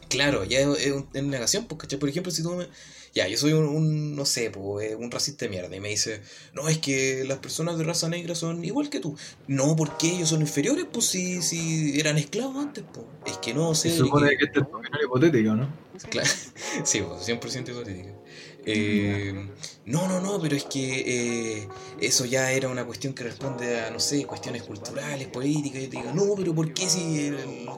Claro, ya es, en negación, pues, ¿cachai? Por ejemplo, si tú me. Ya, yo soy un, no sé, pues, un racista de mierda. Y me dice, no, es que las personas de raza negra son igual que tú. No, porque ellos son inferiores, pues si, si eran esclavos antes, pues. Es que no sé. Se supone que, este es hipotético, ¿no? Claro, sí, pues, 100% hipotético. Eh, no, no, no, pero es que eh, eso ya era una cuestión que responde a, no sé, cuestiones culturales, políticas. Y yo te digo, no, pero ¿por qué si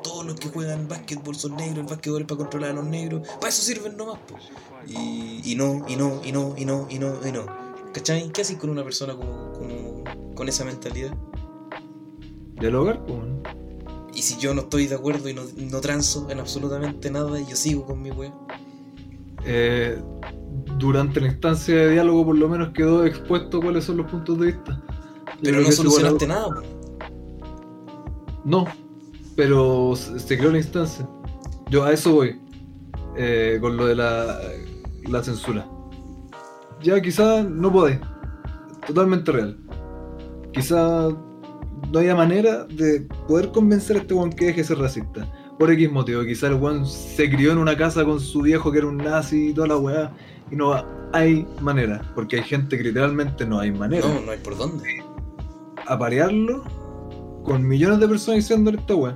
todos los que juegan básquetbol son negros, el básquetbol es para controlar a los negros? Para eso sirven nomás, pues. Y, y no, y no, y no, y no, y no, y no. ¿Cachai? ¿Qué haces con una persona como, con esa mentalidad? Dialogar, pues. Y si yo no estoy de acuerdo y no, no transo en absolutamente nada y yo sigo con mi wea. Eh, durante la instancia de diálogo por lo menos quedó expuesto cuáles son los puntos de vista. Pero no solucionaste nada. No, pero se creó la instancia. Yo a eso voy, eh, con lo de la, la censura. Ya quizá no podéis, totalmente real. Quizá no haya manera de poder convencer a este weón que deje de ser racista. Por X motivo, quizá el weón se crió en una casa con su viejo que era un nazi y toda la weá y no hay manera, porque hay gente que literalmente no hay manera. No, no hay por dónde. Aparearlo con millones de personas diciendo esta weá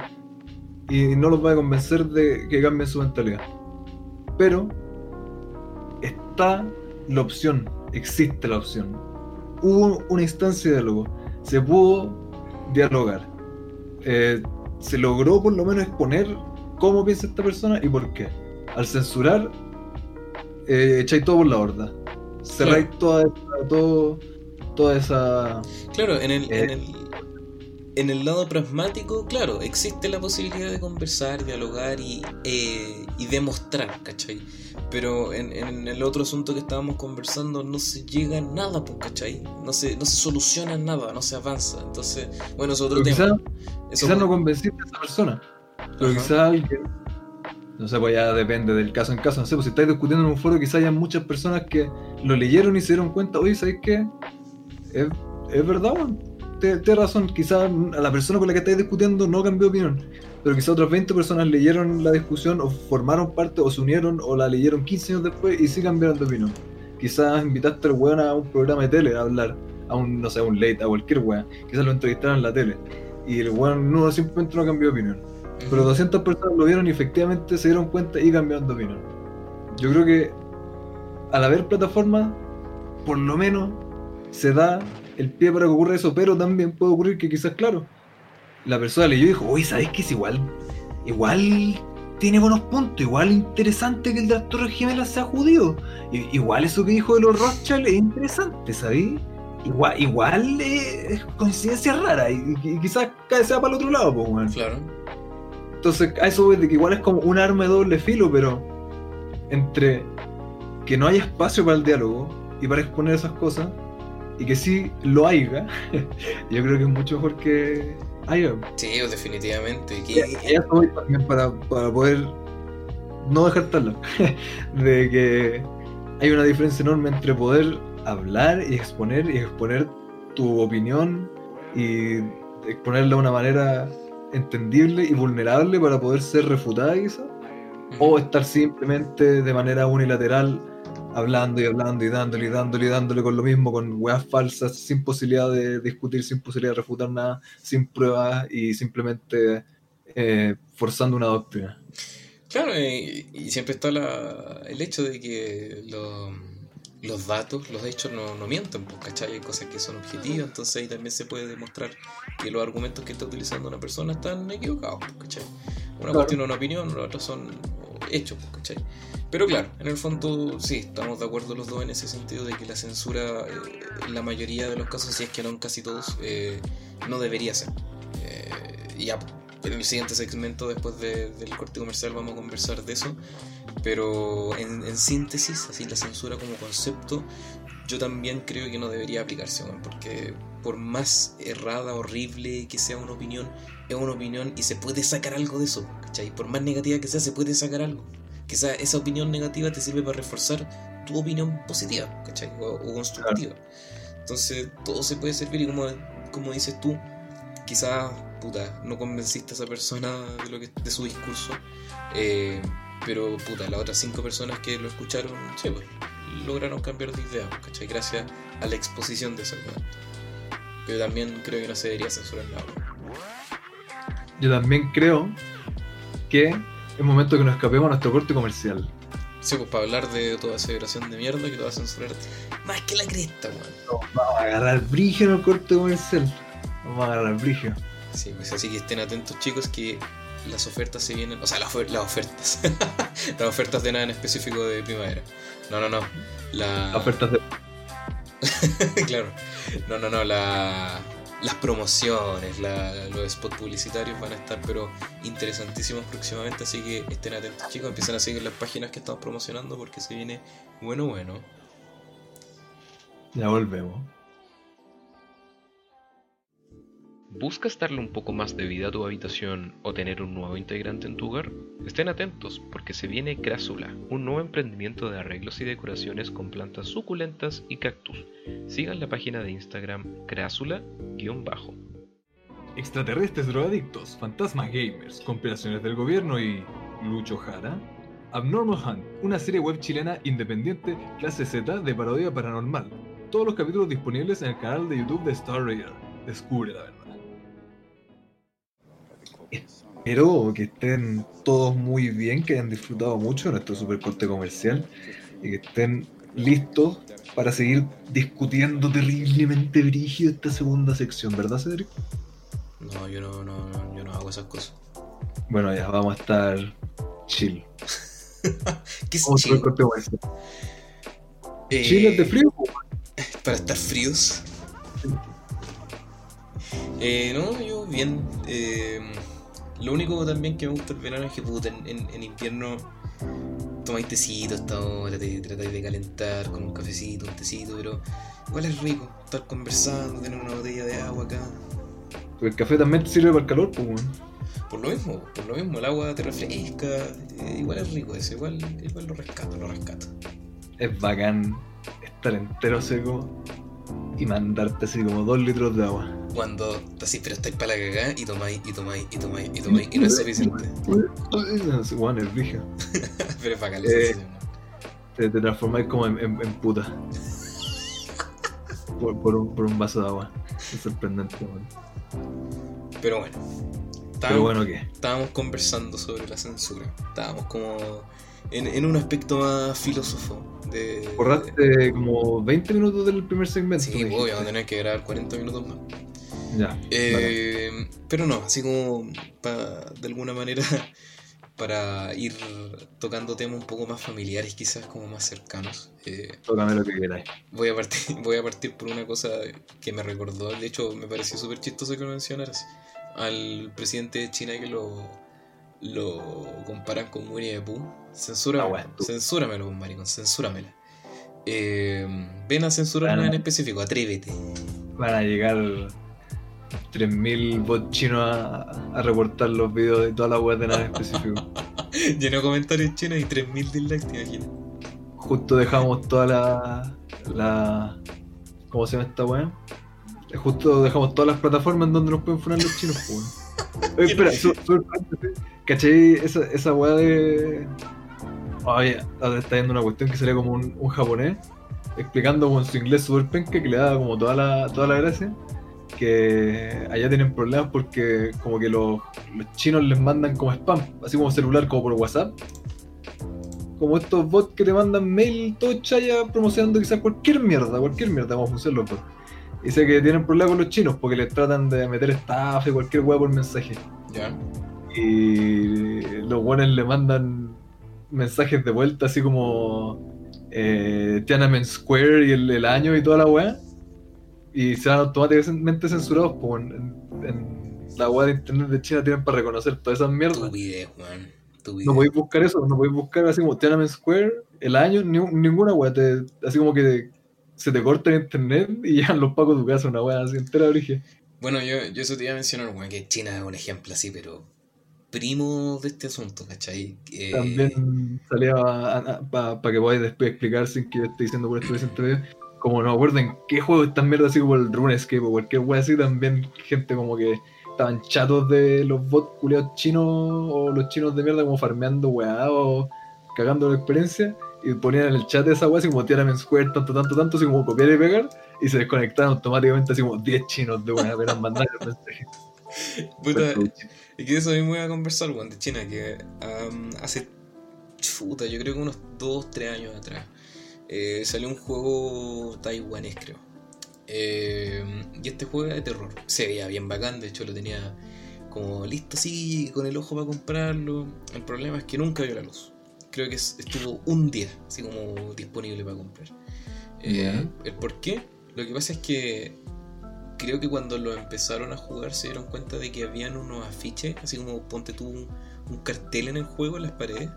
y no los va a convencer de que cambien su mentalidad. Pero está la opción, existe la opción. Hubo una instancia de diálogo, se pudo dialogar. Eh, se logró por lo menos exponer cómo piensa esta persona y por qué. Al censurar eh, echáis todo por la horda. Cerráis toda, toda esa. Claro, en el, en el, en el lado pragmático, claro, existe la posibilidad de conversar, dialogar y, eh, y demostrar, ¿cachai? Pero en, en, el otro asunto que estábamos conversando no se llega a nada, pues, ¿cachai? No se, no se soluciona nada, no se avanza. Entonces, bueno, es otro tema. Quizás no convenciste a esa persona. Pero quizás alguien no sé, pues ya depende del caso en caso. No sé, pues si estáis discutiendo en un foro, quizás haya muchas personas que lo leyeron y se dieron cuenta, oye, ¿sabéis qué? Es, es verdad, Tienes razón, quizás a la persona con la que estáis discutiendo no cambió de opinión, pero quizás otras 20 personas leyeron la discusión o formaron parte o se unieron o la leyeron 15 años después y sí cambiaron de opinión. Quizás invitaste al weón a un programa de tele a hablar, a un, no sé, a un late, a cualquier weón. Quizás lo entrevistaron en la tele y el weón no, simplemente no cambió de opinión. Pero 200 personas lo vieron y efectivamente se dieron cuenta y cambiaron de opinión. Yo creo que al haber plataformas, por lo menos se da el pie para que ocurra eso, pero también puede ocurrir que quizás, claro, la persona leyó y dijo, oye, ¿sabes qué es igual? Igual tiene buenos puntos, igual interesante que el de las Torres Gemelas sea judío. Igual eso que dijo de los Rothschild es interesante, ¿sabes? Igual, igual es coincidencia rara y, quizás sea para el otro lado, pues, Claro. Entonces, a eso de que igual es como un arma de doble filo, pero entre que no hay espacio para el diálogo y para exponer esas cosas, y que sí lo haya, yo creo que es mucho mejor que haya. Sí, definitivamente. Y, voy también para, para poder no dejar tal de que hay una diferencia enorme entre poder hablar y exponer y exponer tu opinión y exponerla de una manera entendible y vulnerable para poder ser refutada quizá, o estar simplemente de manera unilateral hablando y hablando y dándole y dándole y dándole con lo mismo, con weas falsas, sin posibilidad de discutir, sin posibilidad de refutar nada, sin pruebas y simplemente eh, forzando una doctrina. Claro, y, y siempre está la, el hecho de que lo- los datos, los hechos no, no mienten, pues, ¿cachai? Hay cosas que son objetivas, entonces ahí también se puede demostrar que los argumentos que está utilizando una persona están equivocados, pues, ¿cachai? Una Claro. cuestión es una opinión, los otros son hechos, pues, ¿cachai? Pero claro, en el fondo sí, estamos de acuerdo los dos en ese sentido de que la censura, eh, en la mayoría de los casos, si es que no en casi todos, eh, no debería ser. Eh, ya, en el siguiente segmento, después de- del corte comercial, vamos a conversar de eso. Pero en, en síntesis, así la censura como concepto, yo también creo que no debería aplicarse, weón, porque por más errada, horrible que sea una opinión, es una opinión y se puede sacar algo de eso, ¿cachai? Por más negativa que sea, se puede sacar algo. Quizá esa opinión negativa te sirve para reforzar tu opinión positiva, ¿cachai? O, o constructiva. Entonces, todo se puede servir y como, como dices tú, quizás, puta, no convenciste a esa persona de, lo que, de su discurso, eh, pero, puta, las otras cinco personas que lo escucharon, sí, pues, lograron cambiar de idea, ¿cachai? Gracias a la exposición de ese argumento. Pero también creo que no se debería censurar nada. Yo también creo que es momento que nos escapemos a nuestro corte comercial. Sí, pues para hablar de toda esa vibración de mierda que te va a censurar más que la cresta, weón. Nos vamos a agarrar brigio en el corte comercial. Vamos a agarrar brigio. Sí, pues así que estén atentos chicos que las ofertas se vienen, o sea, las ofertas, las ofertas de nada en específico de primavera. No, no, no. La... Ofertas de. claro. No, no, no. La... Las promociones, la- los spots publicitarios van a estar pero interesantísimos próximamente, así que estén atentos chicos, empiecen a seguir las páginas que estamos promocionando porque se viene bueno, bueno. Ya volvemos. ¿Buscas darle un poco más de vida a tu habitación o tener un nuevo integrante en tu hogar? Estén atentos porque se viene Crásula, un nuevo emprendimiento de arreglos y decoraciones con plantas suculentas y cactus. Sigan la página de Instagram crásula-bajo. Extraterrestres drogadictos, fantasmas gamers, conspiraciones del gobierno y. Lucho Jara. Abnormal Hunt, una serie web chilena independiente clase Z de parodia paranormal. Todos los capítulos disponibles en el canal de YouTube de Star Raider. Descubre la verdad. Espero que estén todos muy bien, que hayan disfrutado mucho nuestro super corte comercial y que estén listos para seguir discutiendo terriblemente brígido esta segunda sección, ¿verdad, Cedric? No, yo no, no, no, yo no hago esas cosas. Bueno, ya vamos a estar chill. ¿Qué es a chill? corte comercial. Eh, Chill es de frío. po. Para estar fríos. Eh, no, yo bien. eh, lo único también que me gusta el verano es que puta, en, en- en invierno tomáis tecito hasta ahora, te tratáis de calentar con un cafecito, un tecito, pero igual es rico estar conversando, tener una botella de agua acá. El café también te sirve para el calor, pues. Por lo mismo, por lo mismo, el agua te refresca, eh, igual es rico eso, igual, igual lo rescato, lo rescato. Es bacán estar entero seco y mandarte así como dos litros de agua. Cuando así, pero estáis para la cagada y tomáis, y tomáis, y tomáis, y tomáis, y no es suficiente. Weón, es brígido. pero es bacán Eh. Te, te transformáis como en, en- en puta. Por, por un, por un vaso de agua. Es sorprendente, weón. Pero bueno, Pero bueno, ¿qué? estábamos conversando sobre la censura. Estábamos como en, en un aspecto más filósofo. De, Borraste como 20 minutos del primer segmento. Sí, me voy, a tener que grabar 40 minutos más. Ya. Eh, pero no, así como pa- de alguna manera para ir tocando temas un poco más familiares, quizás como más cercanos. eh, Tócame lo que queráis. voy, a partir, voy a partir por una cosa que me recordó, de hecho me pareció súper chistoso que lo mencionaras, al presidente de China que lo, lo comparan con Winnie the Pooh. Censúramelo, Ah, bueno, censúramelo, maricón, censúramela. Eh, ven a censurarla Bueno. en específico, atrévete. Van a llegar 3.000 bots chinos a, a reportar los videos de todas las weas de nada específico. Lleno de comentarios chinos y 3.000 dislikes, te imaginas. Justo dejamos toda la. la ¿Cómo se llama esta wea? Justo dejamos todas las plataformas en donde nos pueden funar los chinos, pues, weón. Oye, espera, su-. ¿cachai? Esa, esa wea de. Oye, ahora está viendo una cuestión que sería como un, un japonés explicando con su inglés super penca que le daba como toda la, toda la gracia. Que allá tienen problemas porque como que los, los chinos les mandan como spam, así como celular, como por WhatsApp. Como estos bots que te mandan mail todo chaya promocionando quizás cualquier mierda, cualquier mierda, como funcionan los bots. Dice que tienen problemas con los chinos porque les tratan de meter estafa y cualquier hueá por mensaje. Ya. Y los buenos le mandan mensajes de vuelta así como eh, Tiananmen Square y el, el año y toda la weá. Y se van automáticamente censurados en, en la weá de internet de China tienen para reconocer todas esas mierdas. Tu video. Tu No podéis buscar eso, no podéis buscar así como Tiananmen Square, el año, ni, ninguna. Te, así como que se te corta el internet y llegan los pacos a tu casa, una weá así entera de origen. Bueno, yo, yo eso te iba a mencionar, weón, que China es un ejemplo así, pero primo de este asunto, ¿cachai? Eh, También salía para que podáis después explicar sin que yo esté diciendo por esto medio. Como no me acuerdo en qué juego estas mierdas así como el RuneScape o cualquier wea así, también gente como que estaban chatos de los bots culiados chinos o los chinos de mierda como farmeando weá o cagando la experiencia y ponían en el chat de esa wea así como Tiananmen Square, tanto, tanto, tanto, así como copiar y pegar y se desconectaban automáticamente así como 10 chinos de weá, apenas mandar el mensaje. puta, y que eso mismo iba a conversar, weón, de China, que am, hace, chuta, yo creo que unos 2, 3 años atrás, eh, salió un juego taiwanés, creo. Eh, y este juego era de terror. Se veía bien bacán, de hecho lo tenía como listo así, con el ojo para comprarlo. El problema es que nunca vio la luz. Creo que es- estuvo un día, así como disponible para comprar. Eh, ¿El por qué? Lo que pasa es que creo que cuando lo empezaron a jugar se dieron cuenta de que habían unos afiches, así como ponte tú un, un cartel en el juego en las paredes,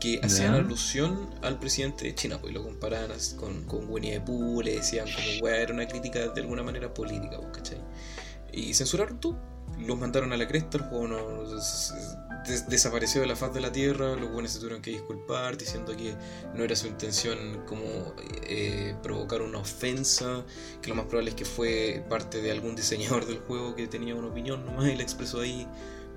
que hacían Ya. alusión al presidente de China, pues y lo comparaban con, con Winnie the Pooh, le decían como, weá, era una crítica de alguna manera política, pues, ¿cachai? Y censuraron tú, los mandaron a la cresta, el juego no, des- des- desapareció de la faz de la tierra, los buenos se tuvieron que disculpar diciendo que no era su intención como eh, provocar una ofensa, que lo más probable es que fue parte de algún diseñador del juego que tenía una opinión nomás y la expresó ahí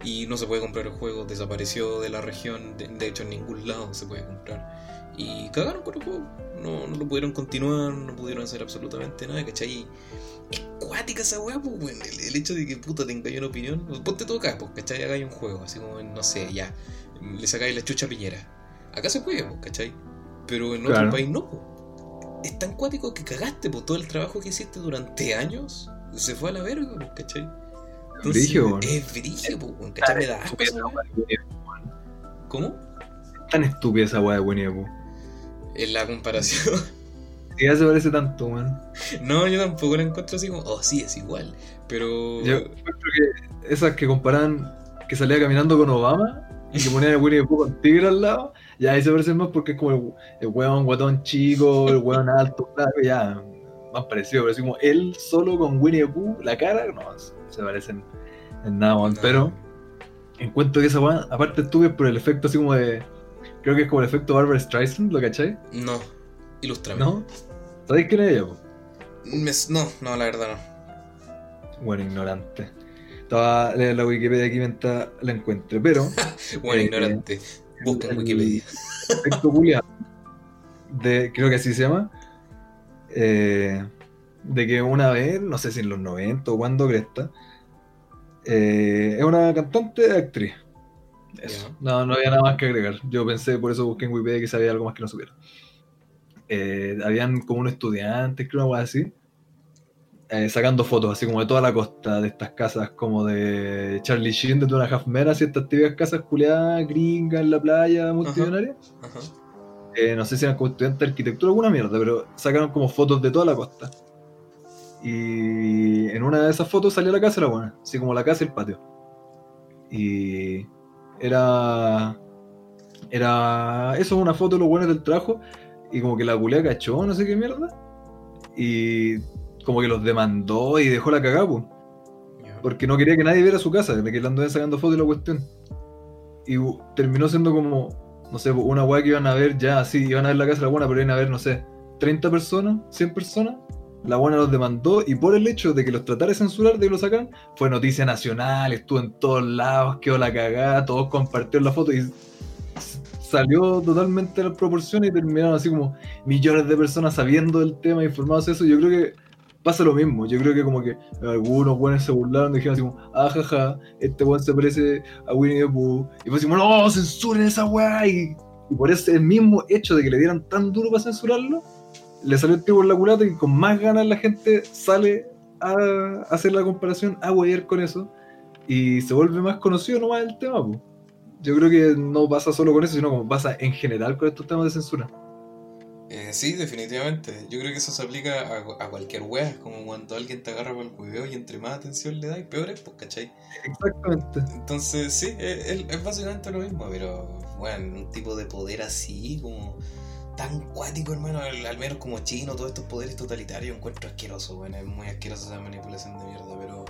y no se puede comprar el juego, desapareció de la región, de, de hecho en ningún lado se puede comprar. Y cagaron con el juego, no, no lo pudieron continuar, no pudieron hacer absolutamente nada, ¿cachai? Es cuática esa weá, pues. El, el hecho de que puta tengáis una opinión, pues, ponte todo acá, pues, ¿cachai? Hagáis un juego, así como, no sé, ya, le sacáis la chucha a piñera. Acá se puede, pues, ¿cachai? Pero en otro Claro. país no, pues. Es tan cuático que cagaste, pues, todo el trabajo que hiciste durante años se fue a la verga, pues, ¿cachai? Entonces, Brigio, es brigio, pues, weón, ¿cachai? Me da asco esa weá. ¿Cómo? Tan estúpida esa weá de Winnie the Pooh. En la comparación. Sí, ya se parece tanto, weón. no, yo tampoco la encuentro así como, oh, sí, es igual. Pero. Yo encuentro que esas que comparan que salía caminando con Obama y que ponían a Winnie the Pooh con tigre al lado, ya ahí se parecen más porque es como el, el weón guatón chico, el weón alto, flaco, ya más parecido, pero así como él solo con Winnie the Pooh, la cara, no, se parecen en nada. No. pero encuentro que esa weón, aparte estuve por el efecto así como de, creo que es como el efecto Barbara Streisand, ¿lo cachai? No, ilústrame. ¿No? ¿Sabéis quién es ella? Me- no, no, la verdad no. Bueno, ignorante. Estaba la Wikipedia aquí mientras la encuentre, pero Bueno, Eh, ignorante. Busca en Wikipedia. efecto culiao de creo que así se llama eh, de que una vez no sé si en los 90 o cuando cresta eh, es una cantante actriz. Eso. No, no había nada más que agregar. Yo pensé por eso busqué en Wikipedia que sabía algo más que no supiera. Eh, habían como unos estudiantes creo algo así eh, sacando fotos así como de toda la costa de estas casas como de Charlie Sheen de Tuna Half Men así estas típicas casas culiadas gringas en la playa multimillonarias. Eh, no sé si eran como estudiantes de arquitectura o alguna mierda, pero sacaron como fotos de toda la costa. Y en una de esas fotos salía la casa de la buena, así como la casa y el patio. Y era. Era. Eso, una foto de los buenos del trabajo. Y como que la culea cachó, no sé qué mierda. Y como que los demandó y dejó la cagada, pues. Porque no quería que nadie viera su casa, de que le andaban sacando fotos y la cuestión. Y uh, terminó siendo como, no sé, una weá que iban a ver ya, así, iban a ver la casa de la buena, pero iban a ver, no sé, 30 personas, 100 personas. La buena los demandó y por el hecho de que los tratara de censurar, de que lo sacaran, fue noticia nacional, estuvo en todos lados, quedó la cagada, todos compartieron la foto y salió totalmente de las proporciones y terminaron así como millones de personas sabiendo del tema, informados de eso. Yo creo que pasa lo mismo. Yo creo que como que algunos buenos se burlaron, dijeron así como, ah, jaja, este weón se parece a Winnie the Pooh. Y fue así como, no, censuren esa weá. Y, y por ese mismo hecho de que le dieran tan duro para censurarlo, le salió el tipo en la culata y con más ganas la gente sale a hacer la comparación, a huear con eso. Y se vuelve más conocido nomás el tema, pues. Yo creo que no pasa solo con eso, sino como pasa en general con estos temas de censura. Eh, sí, definitivamente. Yo creo que eso se aplica a, a cualquier wea. Como cuando alguien te agarra por el hueveo y entre más atención le das, peor es, pues, ¿cachai? Exactamente. Entonces, sí, es, es básicamente lo mismo. Pero, bueno, un tipo de poder así, como tan cuático, hermano, al, menos como chino, todos estos poderes totalitarios, encuentro asqueroso, bueno, es muy asqueroso esa manipulación de mierda, pero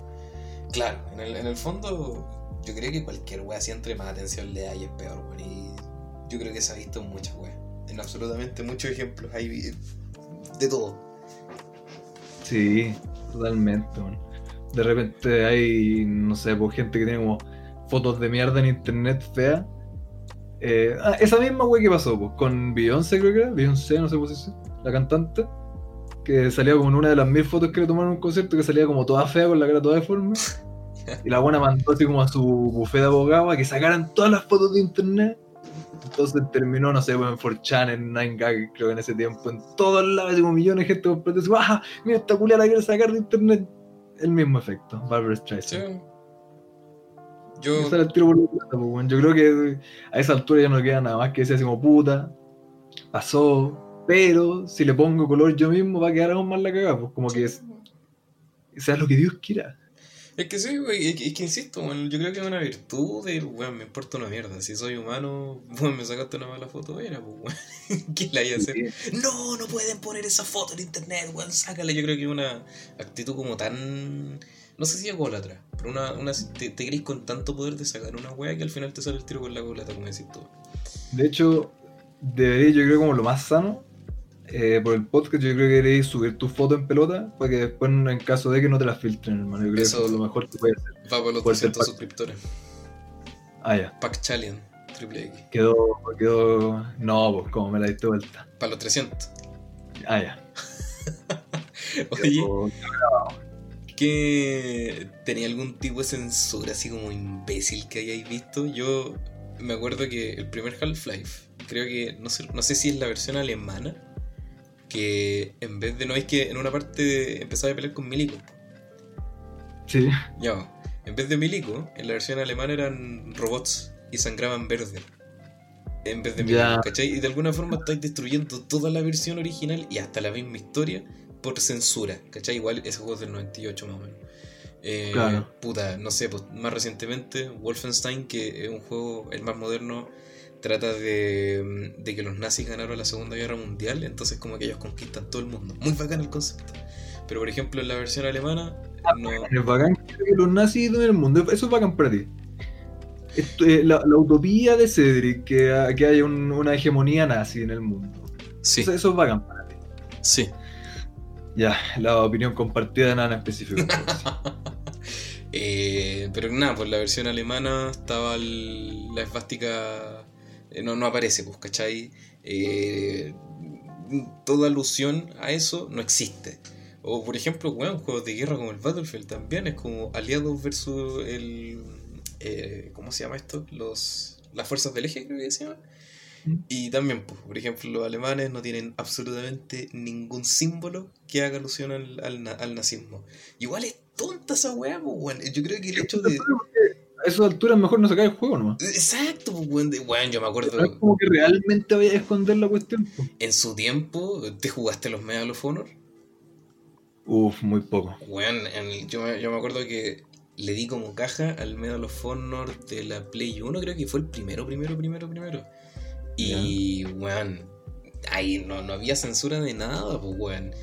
claro, en el, en el fondo yo creo que cualquier wea si entre más atención le da y es peor, weón. Y yo creo que se ha visto en muchas weas. En absolutamente muchos ejemplos. Hay de todo. Sí, totalmente, man. De repente hay, no sé, pues gente que tiene como fotos de mierda en internet fea. Eh, ah, esa misma wey que pasó, con Beyoncé creo que era, Beyoncé, no sé cómo se la cantante, que salía como en una de las mil fotos que le tomaron en un concierto, que salía como toda fea, con la cara toda deforme. Y la buena mandó así como a su bufé de abogado a que sacaran todas las fotos de internet. Entonces terminó, no sé, en 4chan, en 9gag, creo que en ese tiempo, en todos lados, como millones de gente comprando ¡ah! Mira, esta culia la quiere sacar de internet. El mismo efecto, Barbara Streisand. Yo, el tiro por pues. Yo creo que a esa altura ya no queda nada más que decir así como puta, pasó, pero si le pongo color yo mismo va a quedar aún más la cagada, pues como que es- sea lo que Dios quiera. Es que sí, güey, es que, es que insisto, weón, yo creo que es una virtud de, weón, me importa una mierda. Si soy humano, weón, me sacaste una mala foto, era, pues. ¿Qué la hay a hacer? No, no pueden poner esa foto en internet, weón, sácala. Yo creo que es una actitud como tan. No sé si es golatra, pero una, una te, te con tanto poder de sacar una wea que al final te sale el tiro con la golata, como decís tú. De hecho, debería, yo creo como lo más sano, eh, por el podcast, yo creo que deberíais subir tu foto en pelota para que después, en caso de que no te la filtren, hermano. Yo creo Eso- que es lo mejor que puede hacer. Va por los Puede ser 300 pa- suscriptores. Ah, ya. Pack Challenge, triple X. Quedó, quedó. No, pues, como me la diste vuelta. Para los 300. Ah, ya. Oye, Quedó- que tenía algún tipo de censura así como imbécil que hayáis visto. Yo me acuerdo que el primer Half-Life, creo que, no sé, no sé si es la versión alemana, que en vez de, no es que en una parte empezaba a pelear con Milico. Sí. Ya, en vez de Milico, en la versión alemana eran robots y sangraban verde. En vez de Milico, Ya. ¿cachai? Y de alguna forma estáis destruyendo toda la versión original y hasta la misma historia por censura, ¿cachai? Igual ese juego es del 98 más o menos. Eh, Claro. Puta, no sé, pues, más recientemente Wolfenstein, que es un juego, el más moderno, trata de, de que los nazis ganaron la Segunda Guerra Mundial, entonces como que ellos conquistan todo el mundo. Muy bacán el concepto. Pero por ejemplo en la versión alemana, no... Es bacán que los nazis domen el mundo. Eso es bacán para ti. Esto, eh, la, la utopía de Cedric, que, ha- que haya un- una hegemonía nazi en el mundo. Sí, Eso, eso es bacán para ti. sí. Ya, la opinión compartida nada en específico. Eh, pero nada, pues la versión alemana estaba el- la esvástica. eh, no, no aparece, pues, ¿cachai? Eh, toda alusión a eso no existe. O por ejemplo, weón, juegos de guerra como el Battlefield también es como aliados versus el. eh, ¿Cómo se llama esto? Los, las fuerzas del eje, creo que se llama. Y también, pues, por ejemplo, los alemanes no tienen absolutamente ningún símbolo que haga alusión al, al al nazismo. Igual es tonta esa weá, pues, weón. Yo creo que el hecho de. A esas alturas mejor no sacar el juego nomás. Exacto, pues, weón. de- Weón, yo me acuerdo. Es como que realmente vaya a esconder la cuestión. En su tiempo, ¿te jugaste los Medal of Honor? Uf, muy poco. En el- yo, me, yo me acuerdo que le di como caja al Medal of Honor de la Play 1, creo que fue el primero, primero, primero, primero. Y, weón, ahí no, no había censura de nada, pues, weón.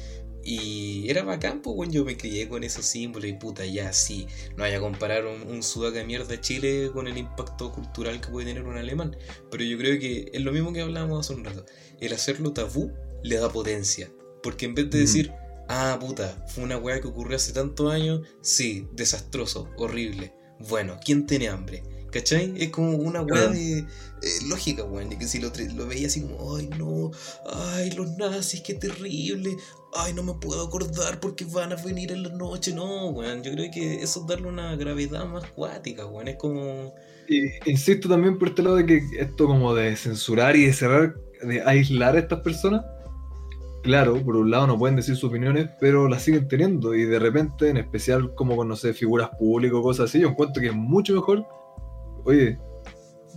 Y era bacán, pues, weón, yo me crié con esos símbolos y puta, ya, sí, no vaya a comparar un, un sudaca de mierda Chile con el impacto cultural que puede tener un alemán. Pero yo creo que es lo mismo que hablábamos hace un rato. El hacerlo tabú le da potencia. Porque en vez de Mm. decir, ah, puta, fue una weá que ocurrió hace tantos años, sí, desastroso, horrible. Bueno, ¿quién tiene hambre? ¿Cachai? Es como una weá de eh, lógica, weón. De que si lo, lo veía así como, ay no, ay los nazis, qué terrible. Ay, no me puedo acordar porque van a venir en la noche. No, weón. Yo creo que eso es darle una gravedad más cuática, weón. Es como. Y insisto también por este lado de que esto como de censurar y de cerrar, de aislar a estas personas, claro, por un lado no pueden decir sus opiniones, pero las siguen teniendo y de repente, en especial como con, no sé, figuras públicas o cosas así, yo encuentro que es mucho mejor, oye,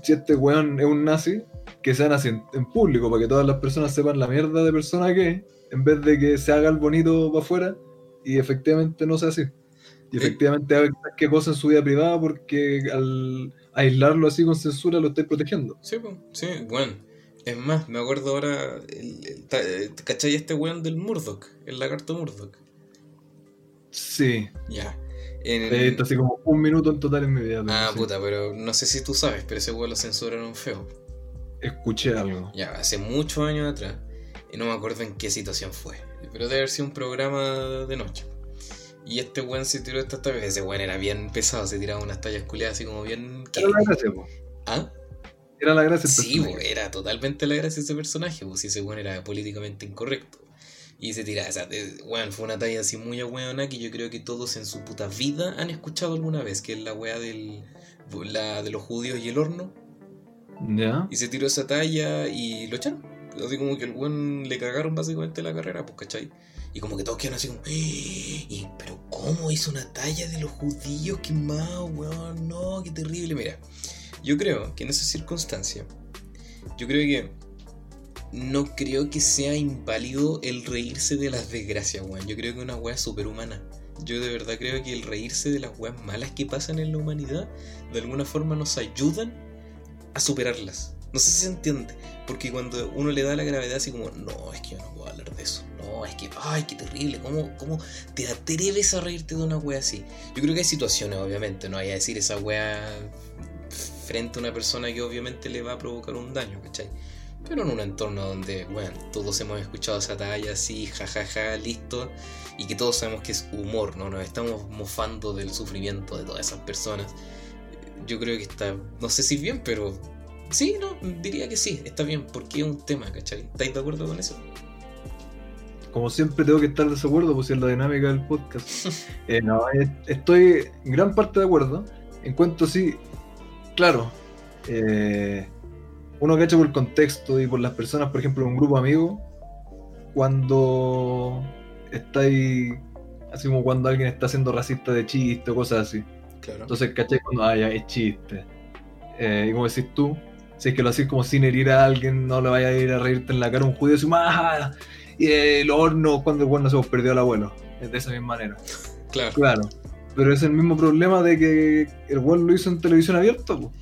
si este weón es un nazi, que sea nazi en, en público, para que todas las personas sepan la mierda de persona que es, en vez de que se haga el bonito para afuera y efectivamente no sea así. Y efectivamente haga qué cosa en su vida privada porque al aislarlo así con censura lo estáis protegiendo. Sí, pues, sí, bueno. Es más, me acuerdo ahora, el, el, el- ¿cachai este weón del Murdoch? El lagarto Murdoch. Sí, Ya. En he visto así como un minuto en total en mi vida. Ah, sí, puta, pero no sé si tú sabes, pero ese weón lo censuraron feo. Escuché algo. Ya, hace muchos años atrás. Y no me acuerdo en qué situación fue. Pero debe haber sido un programa de noche. Y este weón se tiró esta talla. Ese weón era bien pesado, se tiraba unas tallas culiadas así como bien. Era la gracia, po. ¿Ah? Era la gracia. el Sí, bo, era totalmente la gracia de ese personaje, pues si ese weón era políticamente incorrecto. Y se tiraba, o sea, de- weón, fue una talla así muy ahueona que yo creo que todos en su puta vida han escuchado alguna vez, que es la weá del, la, de los judíos y el horno. Ya. Y se tiró esa talla y lo echaron. Así como que el weón le cagaron básicamente la carrera, pues, ¿cachai? Y como que todos quedaron así como, "Eh, ¿y, pero cómo hizo una talla de los judíos quemados, weón? No, qué terrible. Mira, yo creo que en esa circunstancia, yo creo que no creo que sea inválido el reírse de las desgracias, weón. Yo creo que es una weá superhumana. Yo de verdad creo que el reírse de las weas malas que pasan en la humanidad, de alguna forma nos ayudan a superarlas. No sé si se entiende, porque cuando uno le da la gravedad así como, no, es que yo no puedo hablar de eso, no, es que, ay, qué terrible, ¿cómo, cómo te atreves a reírte de una wea así? Yo creo que hay situaciones, obviamente, no hay a decir esa wea frente a una persona que obviamente le va a provocar un daño, ¿cachai? Pero en un entorno donde, bueno, todos hemos escuchado esa talla así, jajaja, listo, y que todos sabemos que es humor, ¿no? Nos estamos mofando del sufrimiento de todas esas personas. Yo creo que está, no sé si bien, pero sí, no, diría que sí, está bien, porque es un tema, ¿cachai? ¿Estáis de acuerdo con eso? Como siempre tengo que estar de desacuerdo, pues es la dinámica del podcast. Eh, no, estoy en gran parte de acuerdo. En cuanto sí, claro, eh, uno cacha por el contexto y por las personas, por ejemplo, un grupo de amigos, cuando estáis, así como cuando alguien está siendo racista de chiste o cosas así. Claro. Entonces, caché cuando, ah, ya, es chiste. Eh, y como decís tú, si es que lo haces como sin herir a alguien, no le vayas a ir a reírte en la cara a un judío así, ¡ah! Y el horno, cuando el bueno se perdió al abuelo. Es de esa misma manera. Claro. Claro. Pero es el mismo problema de que el weón lo hizo en televisión abierta, po.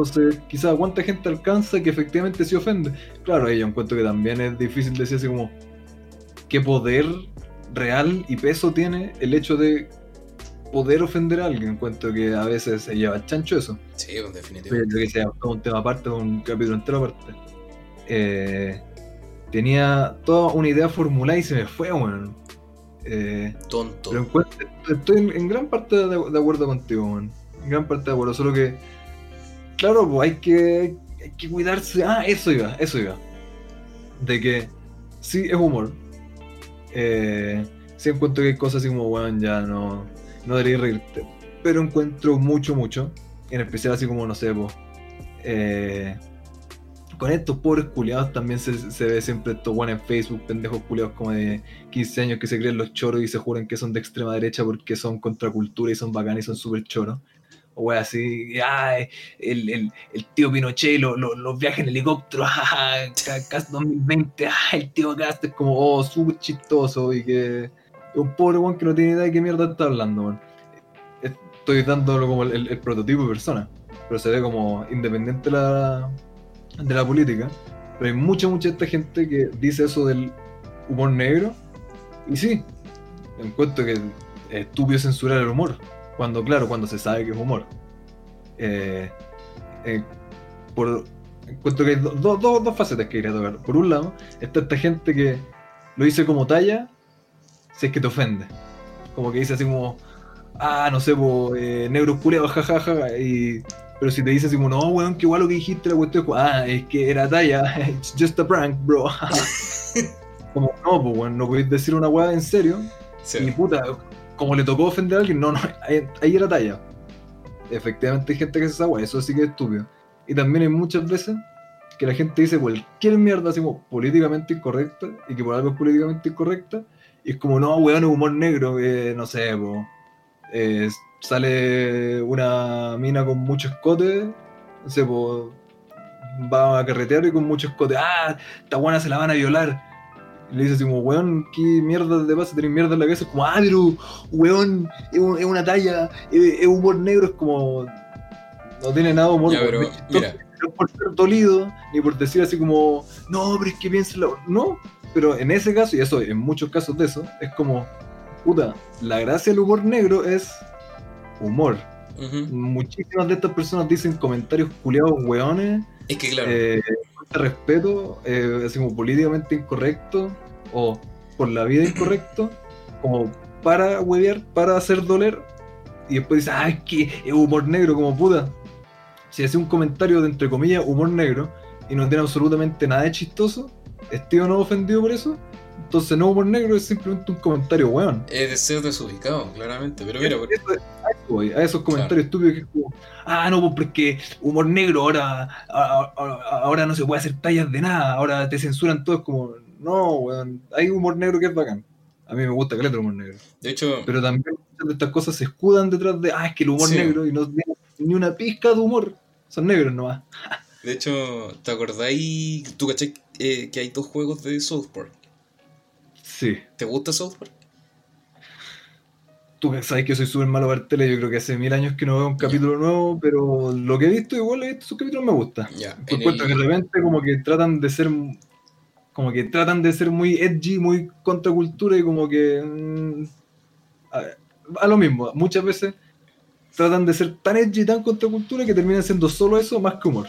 Entonces, quizás cuánta gente alcanza que efectivamente se ofende. Claro, ahí yo encuentro que también es difícil decir así como qué poder real y peso tiene el hecho de poder ofender a alguien. Encuentro que a veces se lleva el chancho eso. Sí, pues, Pero definitivamente. que sea un tema aparte, un capítulo entero aparte. Eh, tenía toda una idea formulada y se me fue, weón. Eh, Tonto. pero encuentro- estoy en, en gran parte de, de acuerdo contigo, man. En gran parte de acuerdo, solo que, claro, pues hay que, hay que cuidarse. Ah, eso iba, eso iba. De que sí es humor. Eh, sí encuentro que hay cosas así como, weón, ya no, no debería reírte. Pero encuentro mucho, mucho. En especial así como, no sé, pues. eh, con estos pobres culiados también se, se ve siempre estos buenos en Facebook, pendejos culiados como de 15 años que se creen los choros y se juran que son de extrema derecha porque son contracultura y son bacanes y son súper choros. O wea así, el, el, el tío Pinochet y lo- los viajes en helicóptero, ah, ca- Cast 2020, ah, el tío Cast es como, oh, súper chistoso y que un pobre weón que no tiene idea de qué mierda está hablando, weón. Estoy dándolo como el prototipo de persona, pero se ve como independiente de la, de la política. Pero hay mucha, mucha esta gente que dice eso del humor negro. Y sí, encuentro que es estúpido censurar el humor. Cuando, claro, cuando se sabe que es humor. Eh, eh, por, encuentro que hay do- do- do- dos facetas que quería tocar. Por un lado, está esta gente que lo dice como talla, si es que te ofende. Como que dice así como, ah, no sé, po, eh, negros culeados, jajaja, y Pero si te dices como, no, weón, que igual lo que dijiste, la cuestión ah, es que era talla, it's just a prank, bro. como, no, pues, weón, no podéis decir una weá en serio. Sí. Y puta, como le tocó ofender a alguien, no, no, ahí, era talla. Efectivamente hay gente que hace esa eso sí que es estúpido. Y también hay muchas veces que la gente dice cualquier mierda así como políticamente incorrecta y que por algo es políticamente incorrecta. Y es como, no, weón, es humor negro, que no sé, po, eh, sale una mina con mucho escote, no sé, va a carretear y con mucho escote, ah, esta buena se la van a violar. Le dice así como, weón, ¿qué mierda te pasa? Tenés mierda en la cabeza. Es como, ah, pero, weón, es, un- es una talla, es, es humor negro, es como... No tiene nada de humor. Ya, pero, mira. no por ser dolido, ni por decir así como, no, pero es que piénselo. No, pero en ese caso, y eso, en muchos casos de eso, es como, puta, la gracia del humor negro es humor. Muchísimas de estas personas dicen comentarios culiados hueones, Es que claro, eh, de respeto, eh, así como políticamente incorrecto, o por la vida incorrecto, como para huevear, para hacer doler, y después dice, ah, es que es humor negro, como puta. Si hace un comentario de entre comillas humor negro y no tiene absolutamente nada de chistoso, ¿estoy o no ofendido por eso? Entonces no humor negro es simplemente un comentario weón. es de ser desubicado, claramente. Pero mira, por- Eso- a eso voy, a esos comentarios estúpidos que es como, ah, no, pues porque humor negro, ahora, ahora no se puede hacer tallas de nada, ahora te censuran todo, es como, no, weón, hay humor negro que es bacán. A mí me gusta que el humor negro. de hecho, Pero también muchas de estas cosas se escudan detrás de, ah, es que el humor Sí. negro y no tiene ni una pizca de humor. Son negros nomás. de hecho, ¿te acordáis? ¿Tú caché eh, que hay dos juegos de South Park? Sí. ¿Te gusta South Park? Tú sabes que soy súper malo para tele, yo creo que hace mil años que no veo un capítulo nuevo, pero lo que he visto igual he visto sus capítulos me gusta. Yo en encuentro que de repente como que tratan de ser como que tratan de ser muy edgy, muy contracultura y como que mm, a, a lo mismo, muchas veces tratan de ser tan edgy y tan contracultura que terminan siendo solo eso más que humor.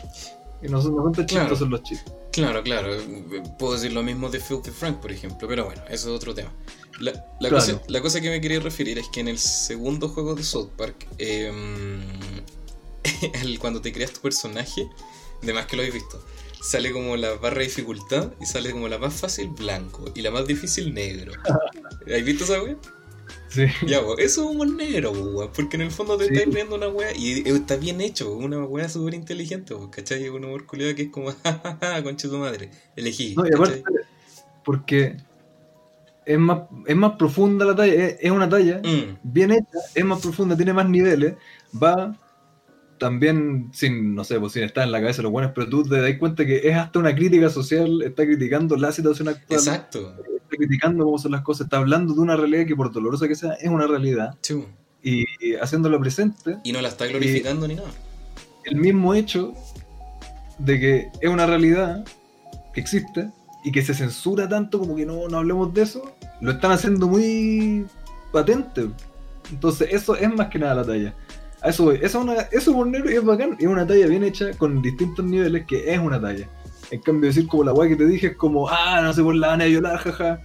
Y no son, no son tan Claro. chistosos los chistes. Claro, claro. eh, Puedo decir lo mismo de Filthy Frank, por ejemplo, pero bueno, eso es otro tema. La, la Claro. cosa, la cosa que me quería referir es que en el segundo juego de South Park, em, el- cuando te creas tu personaje, de más que lo habéis visto, sale como la barra de dificultad y sale como la más fácil blanco y la más difícil negro. ¿Has visto esa wea? Sí. Ya, po, eso es humor negro, porque en el fondo te Sí. estás riendo una wea y está bien hecho, una wea súper inteligente, ¿cachai? Es un humor culiado que es como, jajaja, concha tu madre, elegí. No, y aparte, porque es más, es más profunda la talla, es, es una talla Mm, bien hecha, es más profunda, tiene más niveles, va también sin, no sé, pues sin estar en la cabeza de los buenos, pero tú te das cuenta que es hasta una crítica social, está criticando la situación actual, exacto. Criticando cómo son las cosas, está hablando de una realidad que por dolorosa que sea, es una realidad, Sí, po. y haciéndolo presente, Y no la está glorificando ni nada. el mismo hecho de que es una realidad que existe y que se censura tanto como que no, no hablemos de eso, lo están haciendo muy patente. Entonces eso es más que nada la talla. A eso voy. Eso es una, eso por negro es bacán, es una talla bien hecha con distintos niveles que es una talla. En cambio decir como la weá que te dije es como, ah, no sé por la van a violar, jaja.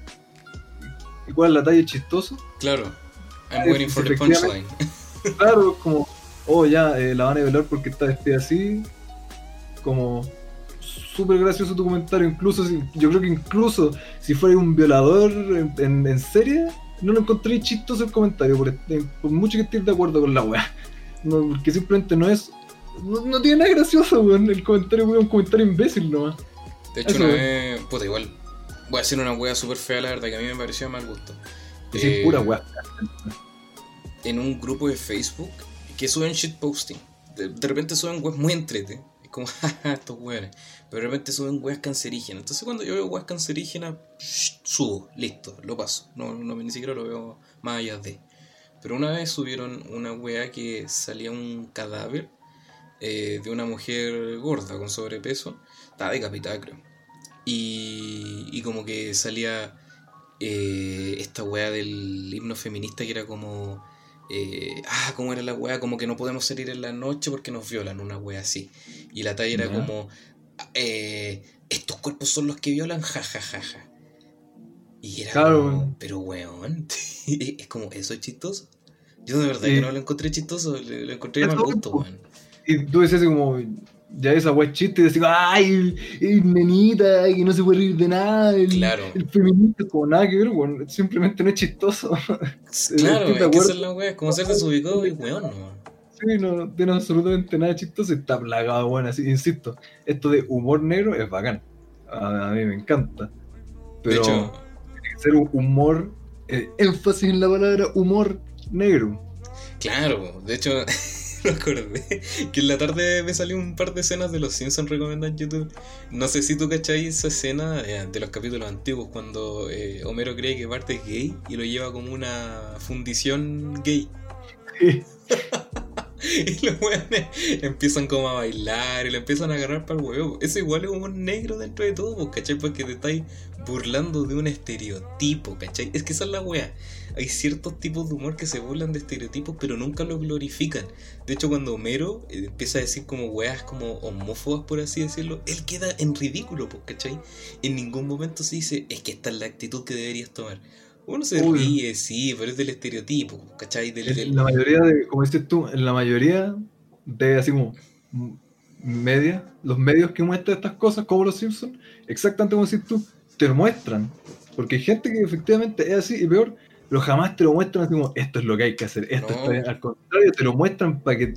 ¿Y cuál es la talla es chistoso? Claro. I'm Sí, waiting for the punchline. Claro, como, oh, ya, eh, la van a violar porque está vestida así. Como, súper gracioso tu comentario. Incluso, si, yo creo que incluso si fuera un violador en, en- en serie, no lo encontré chistoso el comentario, por, por mucho que estés de acuerdo con la weá. No, porque simplemente no es. No, no tiene nada gracioso, weón. El comentario weón, un comentario imbécil nomás. De hecho, Eso, una weón. vez. Puta, igual. Voy a hacer una wea súper fea, la verdad, que a mí me pareció de mal gusto. Es Eh, pura weá. En un grupo de Facebook que suben shitposting. De, de repente suben weas muy entrete. Es como, jaja, estos weones. Pero de repente suben weas cancerígenas. Entonces, cuando yo veo weas cancerígenas, shh, subo, listo, lo paso. No, no, ni siquiera lo veo más allá de. Pero una vez subieron una wea que salía un cadáver eh, de una mujer gorda con sobrepeso. Estaba decapitada, creo. Y, y como que salía eh, esta wea del himno feminista que era como. eh, ah, ¿cómo era la wea? Como que no podemos salir en la noche porque nos violan, una wea así. Y la talla era como. eh, estos cuerpos son los que violan, jajajaja. Y era Claro, como, pero weón, es como, ¿eso es chistoso? Yo de verdad Sí. que no lo encontré chistoso, lo, encontré mal gusto, weón. Y tú decías como, ya esa es chiste y decís, ay, es nenita, que no se puede reír de nada. El, Claro. el feminista, como nada que ver, weón, simplemente no es chistoso. Claro, Estoy de es que esa es la wea, es como ser desubicado y weón, no. Sí, no, no tiene absolutamente nada chistoso y está plagado, bueno, así, insisto, esto de humor negro es bacán. A, a mí me encanta. Pero De hecho, tiene que ser un humor, eh, énfasis en la palabra humor negro. claro, de hecho, me acordé que en la tarde me salió un par de escenas de los Simpsons recomendadas en YouTube. No sé si tú cacháis esa escena eh, de los capítulos antiguos cuando eh, Homero cree que Bart es gay y lo lleva como una fundición gay. Y los weones empiezan como a bailar y lo empiezan a agarrar para el huevo. Eso igual es humor negro dentro de todo, ¿cachai? Porque te estáis burlando de un estereotipo, ¿cachai? Es que esa es la wea. Hay ciertos tipos de humor que se burlan de estereotipos, pero nunca lo glorifican. De hecho, cuando Homero eh, empieza a decir como weas como homófobas, por así decirlo, él queda en ridículo, ¿cachai? En ningún momento se dice, es que esta es la actitud que deberías tomar. Uno se Uy. ríe, sí, pero es del estereotipo, ¿cachai? Del, la mayoría de, como dices tú, en la mayoría de así como media, los medios que muestran estas cosas, como los Simpsons, exactamente como dices tú, te lo muestran. Porque hay gente que efectivamente es así y peor, pero jamás te lo muestran así como esto es lo que hay que hacer, esto No. está bien. Al contrario, te lo muestran para que.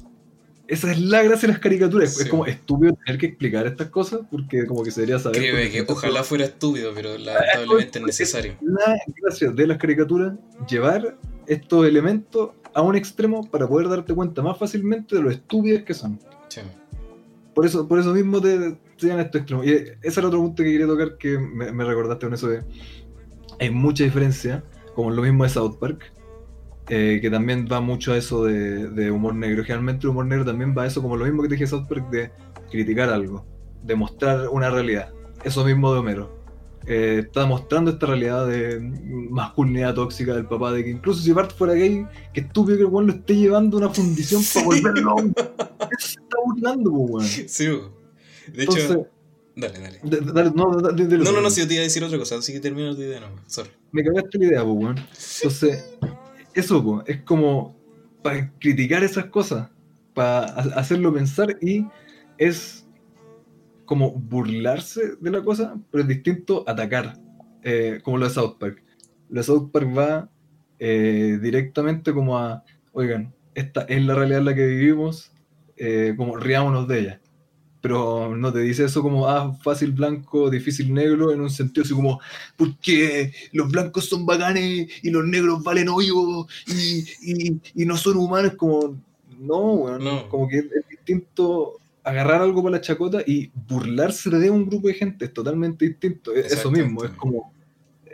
Esa es la gracia de las caricaturas. Sí. Es como estúpido tener que explicar estas cosas porque como que se debería saber. Que ojalá fuera estúpido, pero lamentablemente es necesario. la gracia de las caricaturas llevar estos elementos a un extremo para poder darte cuenta más fácilmente de lo estúpidas que son. Sí. Por eso, por eso mismo te, te llevan a estos extremos. Y ese era otro punto que quería tocar que me, me recordaste con eso de. Hay mucha diferencia, como lo mismo de South Park, eh, que también va mucho a eso de, de humor negro. Generalmente el humor negro también va a eso, como lo mismo que te dije South Park, de criticar algo, de mostrar una realidad. Eso mismo de Homero. Eh, está mostrando esta realidad de masculinidad tóxica del papá, de que incluso si Bart fuera gay, que estúpido que el weón lo esté llevando a una fundición Sí. para volverlo a un... Se está burlando, po, weón. Sí, bo. de hecho, dale, dale. no, No, no, no, si yo te iba a decir otra cosa, así que termina tu idea, no, sorry. Me cagaste la idea, pues, weón. Entonces, eso, po, es como para criticar esas cosas, para ha- hacerlo pensar y es como burlarse de la cosa, pero es distinto atacar, eh, como lo de South Park. Lo de South Park va eh, directamente como a, oigan, esta es la realidad en la que vivimos, eh, como riámonos de ella. Pero no te dice eso como, ah, fácil blanco, difícil negro, en un sentido así como, porque los blancos son bacanes y los negros valen hoyo y, y, y no son humanos, como, no, weón, No. como que es distinto agarrar algo para la chacota y burlarse de un grupo de gente, es totalmente distinto, es eso mismo, es como,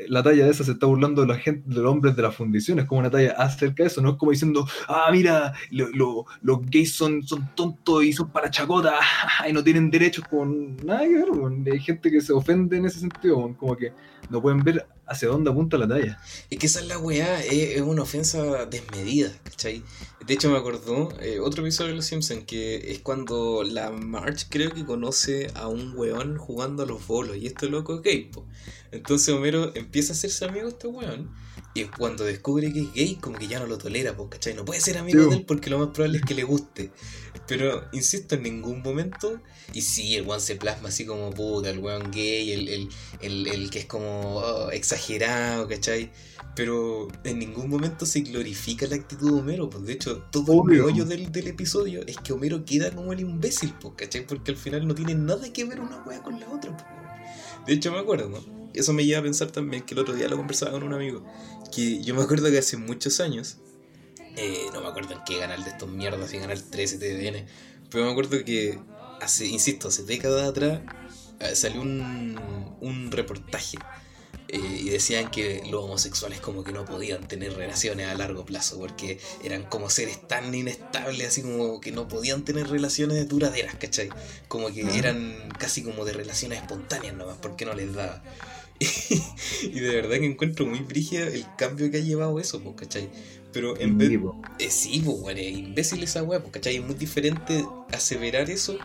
la talla de esa se está burlando de la gente, de los hombres de la fundición, es como una talla acerca de eso, no es como diciendo, ah, mira, lo- lo- los gays son, son tontos y son para chacota y no tienen derechos con weón. hay gente que se ofende en ese sentido, como que no pueden ver hacia dónde apunta la talla. Es que esa es la weá, es, es una ofensa desmedida, ¿cachai? De hecho me acordó eh, otro episodio de Los Simpsons que es cuando la Marge creo que conoce a un weón jugando a los bolos y este loco es gay, po. Entonces Homero empieza a hacerse amigo de este weón y cuando descubre que es gay como que ya no lo tolera, po, ¿cachai? No puede ser amigo Sí. de él porque lo más probable es que le guste. Pero, insisto, en ningún momento... Y sí, el weón se plasma así como puta, el weón gay, el, el, el, el que es como oh, exagerado, ¿cachai? Pero en ningún momento se glorifica la actitud de Homero, pues de hecho todo Obvio. el meollo del, del episodio es que Homero queda como el imbécil, pues, ¿cachai? Porque al final no tiene nada que ver una wea con la otra, pues. De hecho me acuerdo, ¿no? Eso me lleva a pensar también que el otro día lo conversaba con un amigo, que yo me acuerdo que hace muchos años, eh, no me acuerdo en qué canal de estos mierdas, si canal 13, TVN, pero me acuerdo que hace, insisto, hace décadas atrás eh, salió un, un reportaje eh, y decían que los homosexuales como que no podían tener relaciones a largo plazo porque eran como seres tan inestables, así como que no podían tener relaciones duraderas, ¿cachai? Como que eran casi como de relaciones espontáneas nomás, porque no les daba. y de verdad que encuentro muy brígida el cambio que ha llevado eso, pues, ¿cachai? Pero en vez... Eh, sí, pues, bueno, es imbécil esa weá, pues, ¿cachai? Es muy diferente aseverar eso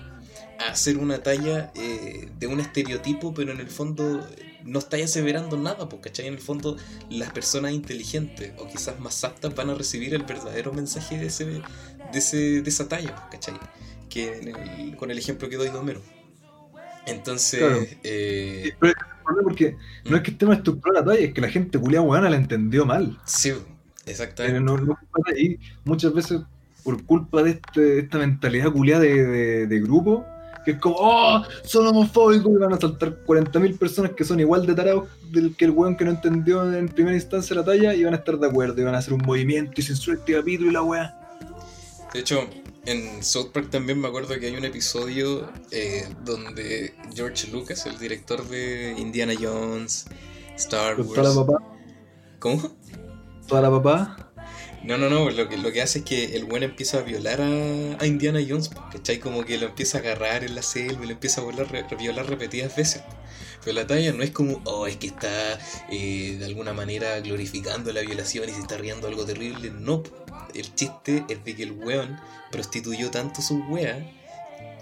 a hacer una talla eh, de un estereotipo, pero en el fondo no estáis aseverando nada, pues, ¿cachai? En el fondo las personas inteligentes o quizás más aptas van a recibir el verdadero mensaje de, ese, de, ese, de esa talla, pues, ¿cachai? que el- con el ejemplo que doy de Homero. Entonces, Claro. eh, Pero porque no es que estemos estructurando la talla, es que la gente culia weona la entendió mal. sí, Pero exactamente. no, no culpa de ahí. Muchas veces por culpa de este- esta mentalidad culiada de, de- de grupo, que es como, oh, son homofóbicos y van a saltar 40.000 personas que son igual de tarados del que el weón que no entendió en primera instancia la talla y van a estar de acuerdo y van a hacer un movimiento y censurar este capítulo y la weá. De hecho, en South Park también me acuerdo que hay un episodio eh, donde George Lucas, el director de Indiana Jones, Star Wars. ¿Cómo? Toda la papá. No, no, no, lo que, lo que hace es que el buen empieza a violar a, a Indiana Jones, ¿cachai? Como que lo empieza a agarrar en la selva y lo empieza a violar, re- violar repetidas veces. Pero la talla no es como, oh, es que está eh, de alguna manera glorificando la violación y se está riendo algo terrible. No, el chiste es de que el weón prostituyó tanto su wea,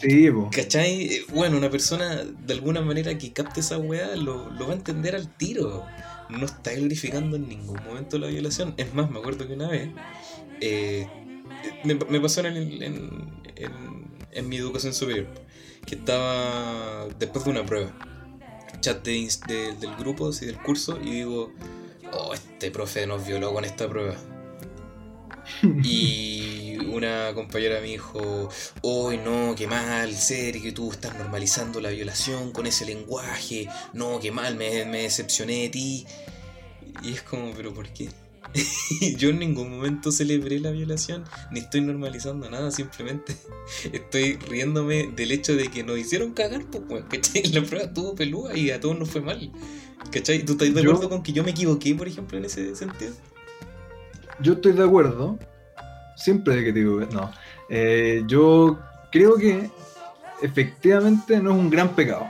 Sí, po. ¿cachai? Eh, Bueno, una persona de alguna manera que capte esa wea lo, lo va a entender al tiro. No está glorificando en ningún momento la violación. Es más, me acuerdo que una vez eh, me, me pasó en, el- en, en- en mi educación superior, que estaba después de una prueba, chat de, de- del grupo, así, del curso, y digo, oh, este profe nos violó con esta prueba. Y una compañera me dijo, uy no, qué mal, serio que tú estás normalizando la violación con ese lenguaje, no, qué mal, me, me decepcioné de ti. Y es como, pero ¿por qué? Yo en ningún momento celebré la violación, ni estoy normalizando nada, simplemente estoy riéndome del hecho de que nos hicieron cagar, pues. La prueba estuvo pelúa y a todos nos fue mal. ¿Cachai? ¿Tú estás de Yo- acuerdo con que yo me equivoqué, por ejemplo, en ese sentido? Yo estoy de acuerdo. Siempre de que te digo, no. Eh, yo creo que efectivamente no es un gran pecado.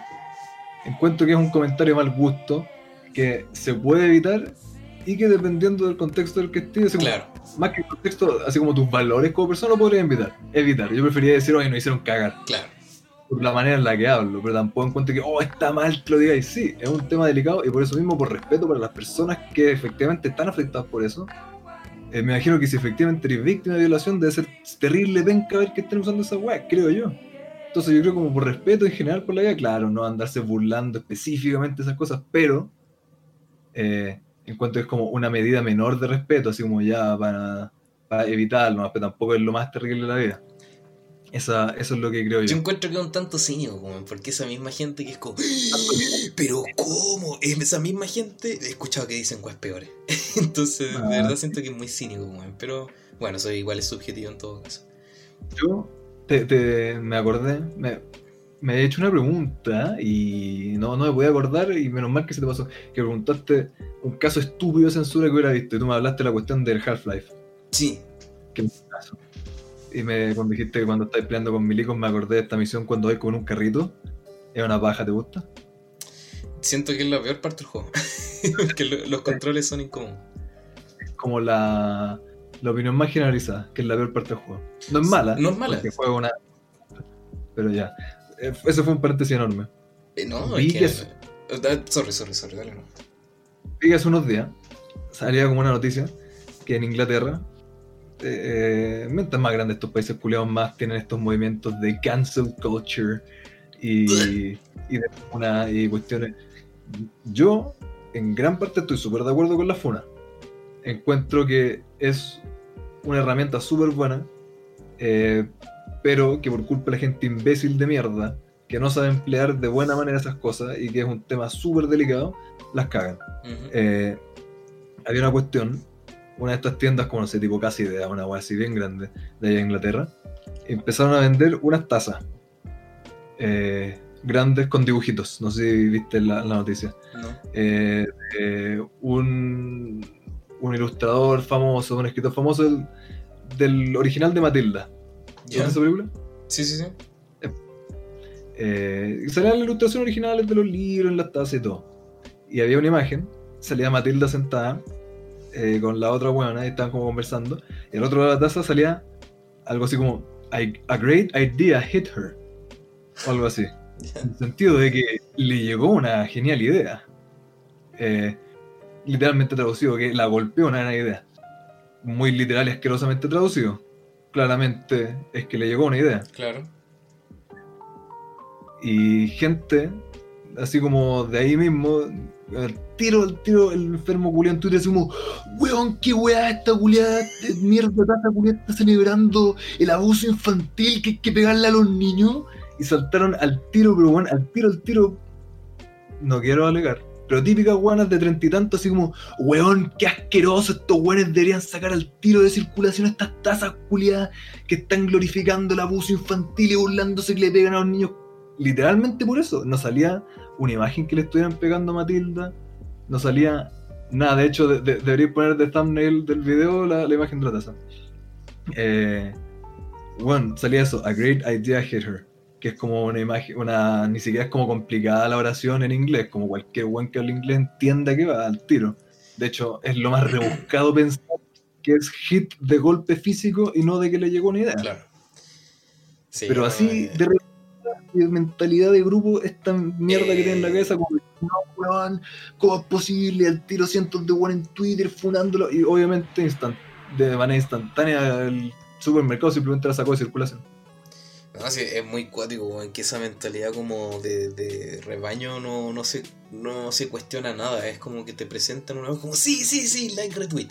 Encuentro que es un comentario mal gusto que se puede evitar y que dependiendo del contexto del que esté, así como- Claro, más que el contexto, así como tus valores como persona, lo podría evitar. evitar. Yo preferiría decir, oye, nos hicieron cagar. claro. Por la manera en la que hablo, pero tampoco encuentro que, oh, está mal que lo digáis. Sí, es un tema delicado y por eso mismo, por respeto para las personas que efectivamente están afectadas por eso, eh, me imagino que si efectivamente eres víctima de violación, debe ser terrible penca ver que estén usando esa weá, creo yo. Entonces yo creo como por respeto en general por la vida, claro, no andarse burlando específicamente esas cosas, pero eh, encuentro que es como una medida menor de respeto, así como ya para, para evitarlo, pero tampoco es lo más terrible de la vida. Esa, eso es lo que creo yo. Yo encuentro que es un tanto cínico, weón, porque esa misma gente que es como, "¡Ah! pero ¿cómo? Esa misma gente, he escuchado que dicen cosas peores. Entonces, Ah. de verdad siento que es muy cínico, weón, pero bueno, eso igual es subjetivo en todo caso. Yo te, te- me acordé, me, me he hecho una pregunta y no, no me podía acordar y menos mal que se te pasó, que preguntaste un caso estúpido de censura que hubiera visto y tú me hablaste de la cuestión del Half-Life. Sí, Y me cuando dijiste que cuando estáis peleando con milicos me acordé de esta misión cuando vais con un carrito. Es una paja, ¿te gusta? siento que es la peor parte del juego, lo- los controles son incómodos. Como la, la opinión más generalizada, que es la peor parte del juego. No es mala. No es mala. juega una... Pero ya. Eh, Eso fue un paréntesis enorme. Eh, no, Vi es que es- Ah, Sorry, sorry, sorry, dale no. Vi que hace unos días salía como una noticia que en Inglaterra, eh, mientras más grandes estos países culiados más tienen estos movimientos de cancel culture y, y de una y cuestiones. Yo, en gran parte, estoy súper de acuerdo con la FUNA. Encuentro que es una herramienta súper buena, eh, pero que por culpa de la gente imbécil de mierda, que no sabe emplear de buena manera esas cosas y que es un tema súper delicado, las cagan. Ujú. Eh, había una cuestión, una de estas tiendas, como no sé, tipo casi de una wea así bien grande, de allá en Inglaterra, empezaron a vender unas tazas eh, grandes con dibujitos. No sé si viste la, la noticia. No. Eh, eh, un, un ilustrador famoso, un escritor famoso del, del original de Matilda. ¿Ya? ¿Viste esa película? Sí, sí, sí. Eh, salían las ilustraciones originales de los libros, en las tazas y todo. Y había una imagen, salía Matilda sentada eh, con la otra buena y estaban como conversando. Y al otro lado de la taza salía algo así como "I- A great idea hit her. O algo así. En el sentido de que le llegó una genial idea. Eh, literalmente traducido, que la golpeó una gran idea. Muy literal y asquerosamente traducido. Claramente es que le llegó una idea. Claro. Y gente, así como de ahí mismo, el tiro, tiro, el enfermo culiado en Twitter decimos, weón, qué weá esta culiada, mierda, esta culiada está celebrando el abuso infantil que hay que pegarle a los niños. Y saltaron al tiro, pero bueno, al tiro, al tiro. No quiero alegar. Pero típicas guanas de treinta y tantos, así como, weón, qué asqueroso, estos weones deberían sacar al tiro de circulación estas tazas culiadas que están glorificando el abuso infantil y burlándose que le pegan a los niños. Literalmente por eso, no salía una imagen que le estuvieran pegando a Matilda, no salía nada, de hecho de, de, debería poner de thumbnail del video la, la imagen de la taza. Eh, bueno, salía eso, a great idea hit her que es como una imagen, una, ni siquiera es como complicada la oración en inglés, como cualquier buen que hable inglés entienda que va al tiro. De hecho, es lo más rebuscado pensar que es hit de golpe físico y no de que le llegó una idea. Claro. Sí, Pero así, eh, de repente, de mentalidad de grupo, esta mierda que tiene en la Eh. cabeza, como, no, weón, ¿cómo es posible? Al tiro cientos de weón en Twitter, funándolo, y obviamente instan- de manera instantánea el supermercado simplemente la sacó de circulación. No, sí, es muy cuático, weón, que esa mentalidad como de, de rebaño no, no, se, no se cuestiona nada. Es como que te presentan una vez como, sí, sí, sí, like retweet.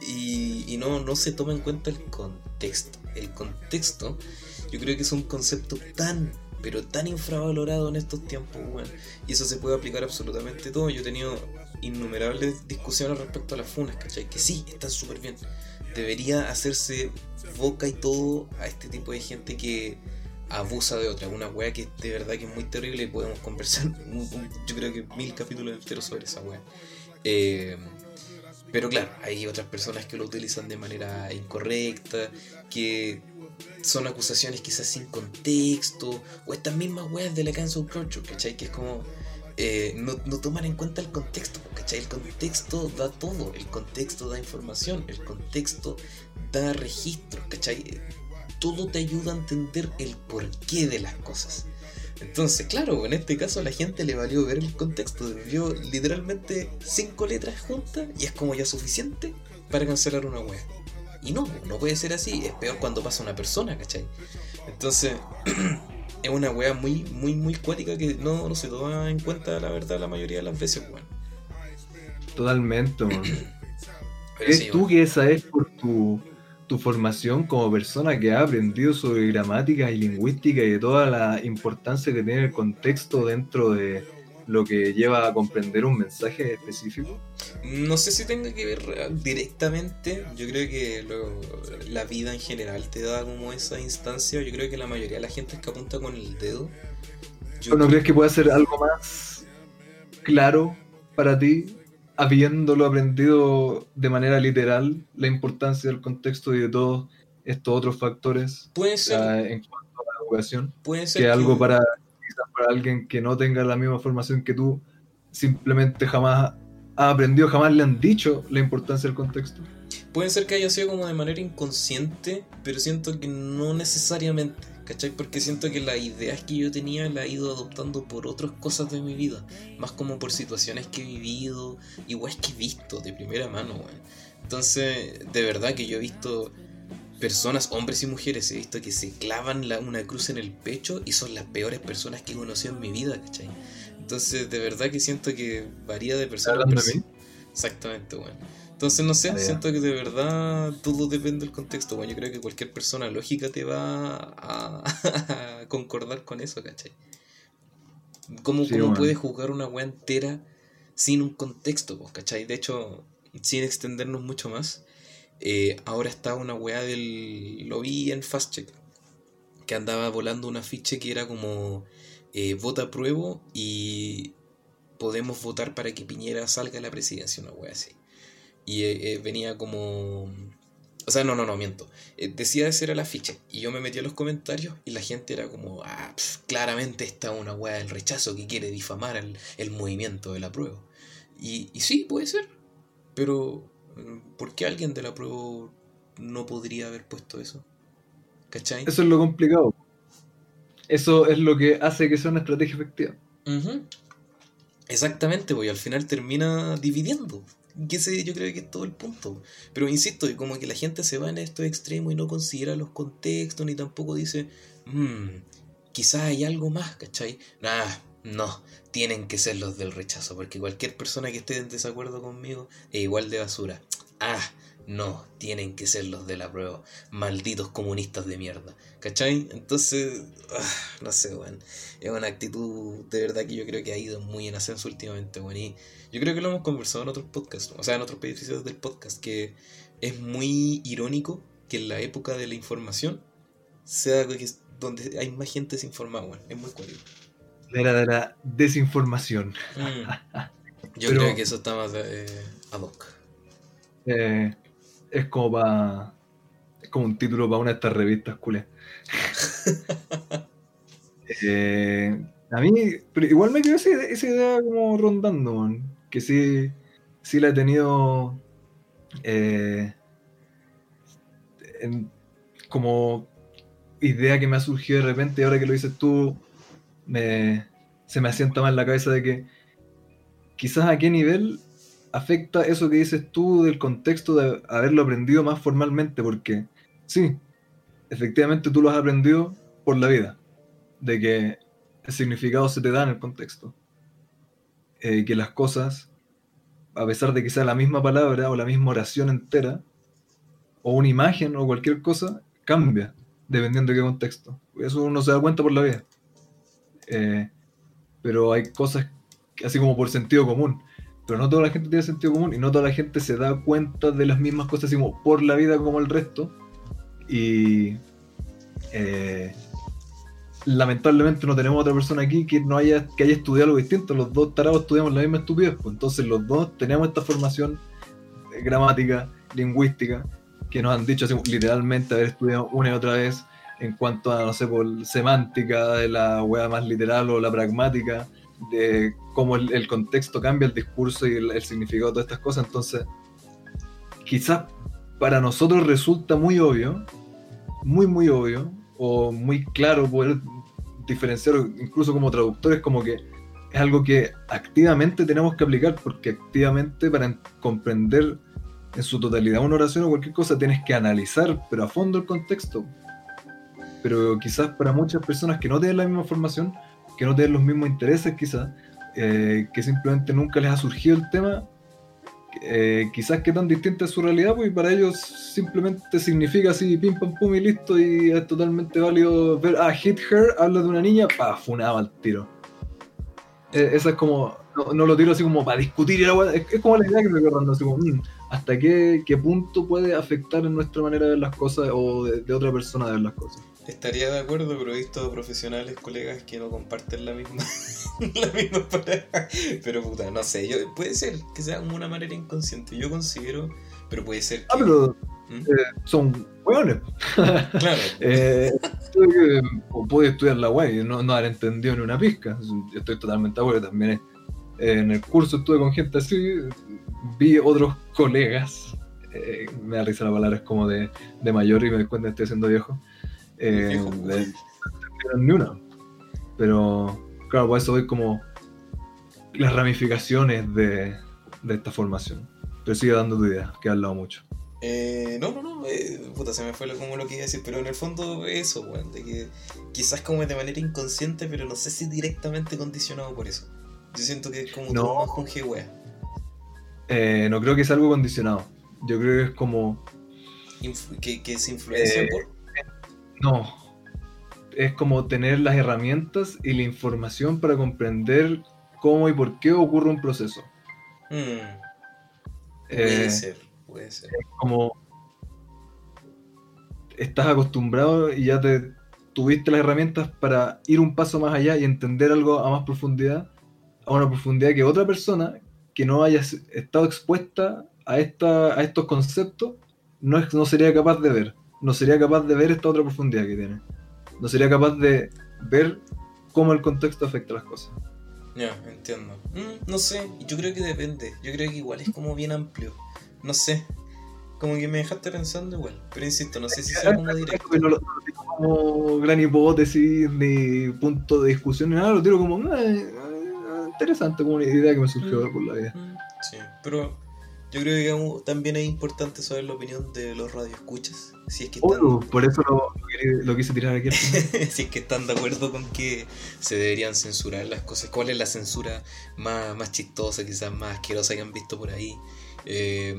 Y, y no, no se toma en cuenta el contexto. El contexto, yo creo que es un concepto tan, pero tan infravalorado en estos tiempos, weón. Y eso se puede aplicar absolutamente todo. Yo he tenido innumerables discusiones respecto a las funas, ¿cachai? Que sí, están súper bien. Debería hacerse boca y todo a este tipo de gente que abusa de otra. Una wea que de verdad que es muy terrible y podemos conversar, yo creo que mil capítulos enteros sobre esa wea. Eh, pero claro, hay otras personas que lo utilizan de manera incorrecta, que son acusaciones quizás sin contexto, o estas mismas weas de la cancel culture, ¿cachai? Que es como... eh, no, no toman en cuenta el contexto, ¿cachai? El contexto da todo, el contexto da información, el contexto da registro, ¿cachai? Todo te ayuda a entender el porqué de las cosas. Entonces, claro, en este caso a la gente le valió ver el contexto, vio literalmente cinco letras juntas y es como ya suficiente para cancelar una wea. Y no, no puede ser así, es peor cuando pasa una persona, ¿cachai? Entonces, es una wea muy, muy, muy cuática que no, no se toma en cuenta, la verdad, la mayoría de las veces, weón. Totalmente, weón. Pero ¿Es sí, tú que sabes por tu, tu formación como persona que ha aprendido sobre gramática y lingüística y de toda la importancia que tiene el contexto dentro de lo que lleva a comprender un mensaje específico? No sé si tenga que ver directamente, yo creo que lo- la vida en general te da como esa instancia, yo creo que la mayoría de la gente es que apunta con el dedo. Yo ¿O no crees que puede ser algo más claro para ti, habiéndolo aprendido de manera literal, la importancia del contexto y de todos estos otros factores puede ser, en cuanto a la educación? puede ser que algo para alguien que no tenga la misma formación que tú simplemente jamás ha aprendido jamás le han dicho la importancia del contexto Puede ser que haya sido como de manera inconsciente, pero siento que no necesariamente, ¿cachai? Porque siento que las ideas que yo tenía las he ido adoptando por otras cosas de mi vida, más como por situaciones que he vivido, igual que he visto de primera mano, weón. Entonces, de verdad que yo he visto personas, hombres y mujeres, he visto que se clavan la- una cruz en el pecho y son las peores personas que he conocido en mi vida, ¿cachai? Entonces, de verdad que siento que varía de persona a persona. Exactamente, weón. Entonces, no sé, Ah, siento que de verdad todo depende del contexto, weón. Yo creo que cualquier persona lógica te va a, a concordar con eso, ¿cachai? ¿Cómo, Sí, cómo puedes jugar una weá entera sin un contexto, ¿cachai? De hecho, sin extendernos mucho más, eh, ahora está una weá del... Lo vi en Fast Check, que andaba volando un afiche que era como eh, vota pruebo y podemos votar para que Piñera salga a la presidencia, una weá así. Y eh, eh, venía como... O sea, no, no, no, miento. Decía ese era el afiche. Y yo me metí a los comentarios y la gente era como, ah, claramente está una weá del rechazo que quiere difamar el, el movimiento de la prueba. Y, y sí, puede ser. Pero, ¿por qué alguien de la prueba no podría haber puesto eso? ¿Cachai? eso es lo complicado eso es lo que hace que sea una estrategia efectiva. Exactamente, pues y al final termina dividiendo. Que ese yo creo que es todo el punto. Pero insisto, y como que la gente se va en estos extremos y no considera los contextos, ni tampoco dice, "Mm, quizás hay algo más, ¿cachai? Nah, no, tienen que ser los del rechazo, porque cualquier persona que esté en desacuerdo conmigo es igual de basura. Ah, no, tienen que ser los de la prueba. Malditos comunistas de mierda. ¿Cachai? Entonces, ah, no sé, weón. Es una actitud de verdad que yo creo que ha ido muy en ascenso últimamente, weón. Y yo creo que lo hemos conversado en otros podcasts, o sea, en otros episodios del podcast, que es muy irónico que en la época de la información sea donde hay más gente desinformada, weón. Es muy curioso. Era de la desinformación. Mm. Yo creo que eso está más eh, ad hoc. Eh, es como para. Es como un título para una de estas revistas culé. Eh, a mí, pero igual me quedó esa, idea como rondando, que sí, sí la he tenido eh, como idea que me ha surgido de repente ahora que lo dices tú, me, se me asienta más en la cabeza de que quizás a qué nivel afecta eso que dices tú del contexto de haberlo aprendido más formalmente, porque sí, efectivamente tú lo has aprendido por la vida, de que el significado se te da en el contexto, eh, que las cosas, a pesar de que sea la misma palabra o la misma oración entera, o una imagen o cualquier cosa, cambia dependiendo de qué contexto. Eso uno se da cuenta por la vida. Eh, pero hay cosas así como por sentido común pero no toda la gente tiene sentido común y no toda la gente se da cuenta de las mismas cosas como por la vida como el resto. Y eh, lamentablemente no tenemos otra persona aquí que no haya, que haya estudiado algo distinto. Los dos tarados estudiamos la misma estupidez. Pues entonces los dos tenemos esta formación gramática, lingüística, que nos han dicho así, literalmente haber estudiado una y otra vez en cuanto a, no sé, por semántica de la wea más literal o la pragmática, de cómo el, contexto cambia el discurso y el, significado de todas estas cosas. Entonces, quizás para nosotros resulta muy obvio, muy, muy obvio, o muy claro poder diferenciar, incluso como traductores, como que es algo que activamente tenemos que aplicar, porque activamente para comprender en su totalidad una oración o cualquier cosa tienes que analizar, pero a fondo el contexto. Pero quizás para muchas personas que no tienen la misma formación, que no tienen los mismos intereses quizás, eh, que simplemente nunca les ha surgido el tema, eh, quizás que tan distinta es su realidad, pues para ellos simplemente significa así, pim pam pum y listo, y es totalmente válido ver, ah, Hit Her habla de una niña, pa, funaba al tiro. Eh, esa es como, no, lo tiro así como para discutir, es, como la idea que me acuerdo, así como, mm, hasta qué, qué, punto puede afectar en nuestra manera de ver las cosas o de otra persona de ver las cosas. Estaría de acuerdo, pero he visto profesionales, colegas que no comparten la misma, la misma palabra. Pero puta, no sé, yo, puede ser que sea como una manera inconsciente. Yo considero, pero puede ser ah, que. Ah, pero ¿Mm? eh, son hueones. Claro. eh, puede estudiar la web y no, no haber entendido ni una pizca. Estoy totalmente de acuerdo. También eh, en el curso estuve con gente así, vi otros colegas. Eh, me da risa la palabra, es como de, de mayor y me doy cuenta que estoy siendo viejo eh, ni una. Pero, claro, por eso voy como las ramificaciones de, esta formación. Pero sigue dando tu idea, que has hablado mucho. Eh, no, no, no, eh, puta, se me fue como lo que iba a decir, pero en el fondo eso, weón, de que quizás como de manera inconsciente, pero no sé si directamente condicionado por eso. Yo siento que es como no, un eh, no creo que sea algo condicionado. Yo creo que es como. que, que se influencia por. No. Es como tener las herramientas y la información para comprender cómo y por qué ocurre un proceso. Puede eh, ser, puede ser. Es como estás acostumbrado y ya te tuviste las herramientas para ir un paso más allá y entender algo a más profundidad, a una profundidad que otra persona que no haya estado expuesta a, esta, a estos conceptos no, es, no sería capaz de ver no sería capaz de ver esta otra profundidad que tiene. No sería capaz de ver cómo el contexto afecta las cosas. Ya, entiendo. Mm, no sé, yo creo que depende. Yo creo que igual es como bien amplio. No sé. Como que me dejaste pensando igual. Pero insisto, no sé si sea como directo. No lo, tiro como gran hipótesis, ni punto de discusión, ni nada. Lo tiro como eh, eh, interesante, como una idea que me surgió mm, por la vida. Mm, sí, pero yo creo que también es importante saber la opinión de los radioescuchas. Si es que por eso lo, lo quise tirar aquí. si es que están de acuerdo con que se deberían censurar las cosas. ¿Cuál es la censura más, más chistosa, quizás más asquerosa que han visto por ahí? Eh,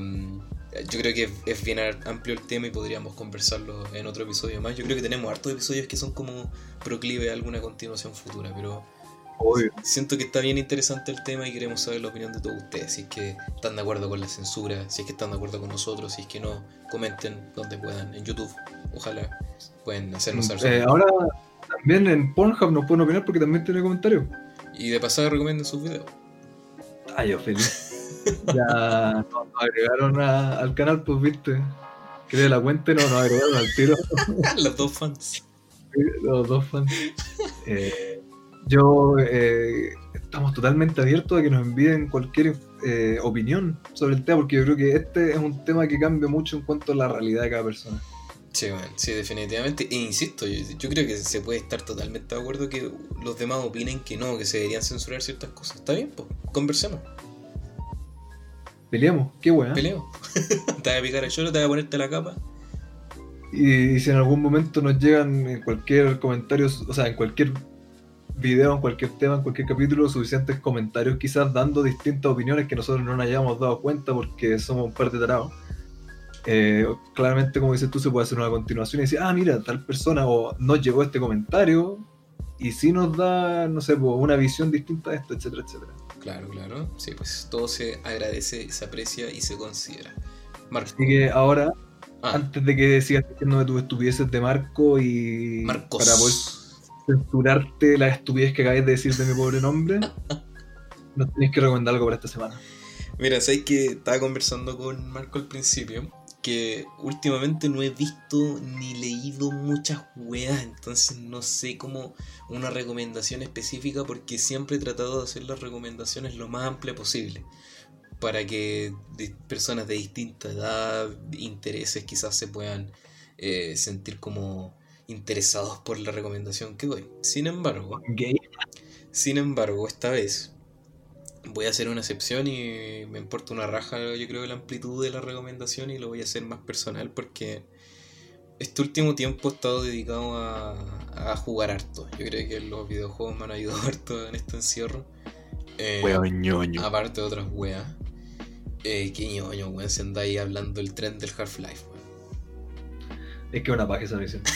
yo creo que es, bien amplio el tema y podríamos conversarlo en otro episodio más. Yo creo que tenemos hartos episodios que son como proclive a alguna continuación futura, pero Obvio. siento que está bien interesante el tema y queremos saber la opinión de todos ustedes. Si es que están de acuerdo con la censura, si es que están de acuerdo con nosotros, si es que no, comenten donde puedan, en YouTube, ojalá pueden hacernos saber. Eh, ahora también en Pornhub nos pueden opinar porque también tiene comentarios. Y de pasada recomienden sus videos. Ah, yo feliz. ya nos agregaron a- al canal, pues viste. Creé la cuenta y no nos agregaron al tiro. Los dos fans. Los dos fans. Eh, yo eh, estamos totalmente abiertos a que nos envíen cualquier eh, opinión sobre el tema, porque yo creo que este es un tema que cambia mucho en cuanto a la realidad de cada persona. Sí, man, sí, definitivamente. E insisto, yo, yo creo que se puede estar totalmente de acuerdo que los demás opinen que no, que se deberían censurar ciertas cosas. Está bien, pues, conversemos, Peleamos, qué weá. peleo. te vas a picar el choro, te vas a ponerte la capa. Y, y si en algún momento nos llegan en cualquier comentario, o sea, en cualquier video, en cualquier tema, en cualquier capítulo, suficientes comentarios, quizás dando distintas opiniones que nosotros no nos hayamos dado cuenta porque somos un par de tarados. Eh, claramente, como dices tú, se puede hacer una continuación y decir, ah, mira, tal persona o nos llegó este comentario y sí nos da, no sé, pues, una visión distinta de esto, etcétera, etcétera. Claro, claro. Sí, pues todo se agradece, se aprecia y se considera. Marco. Así que ahora, Ah, antes de que sigas diciéndome tus estupideces de Marco y Marcos. para poder censurarte la estupidez que acabáis de decir de mi pobre nombre, nos tenéis que recomendar algo para esta semana. Mira, sabes que estaba conversando con Marco al principio que últimamente no he visto ni leído muchas weas, entonces no sé cómo una recomendación específica porque siempre he tratado de hacer las recomendaciones lo más amplia posible para que personas de distinta edad, intereses quizás se puedan eh, sentir como interesados por la recomendación que doy. Sin embargo, Gay. sin embargo, esta vez voy a hacer una excepción y me importa una raja, yo creo, la amplitud de la recomendación y lo voy a hacer más personal porque este último tiempo he estado dedicado a, a jugar harto. Yo creo que los videojuegos me han ayudado harto en este encierro. Eh, ñoño. aparte de otras weas. Eh, qué ñoño, weón, se anda ahí hablando el tren del Half-Life. Es que es una paja esa misión.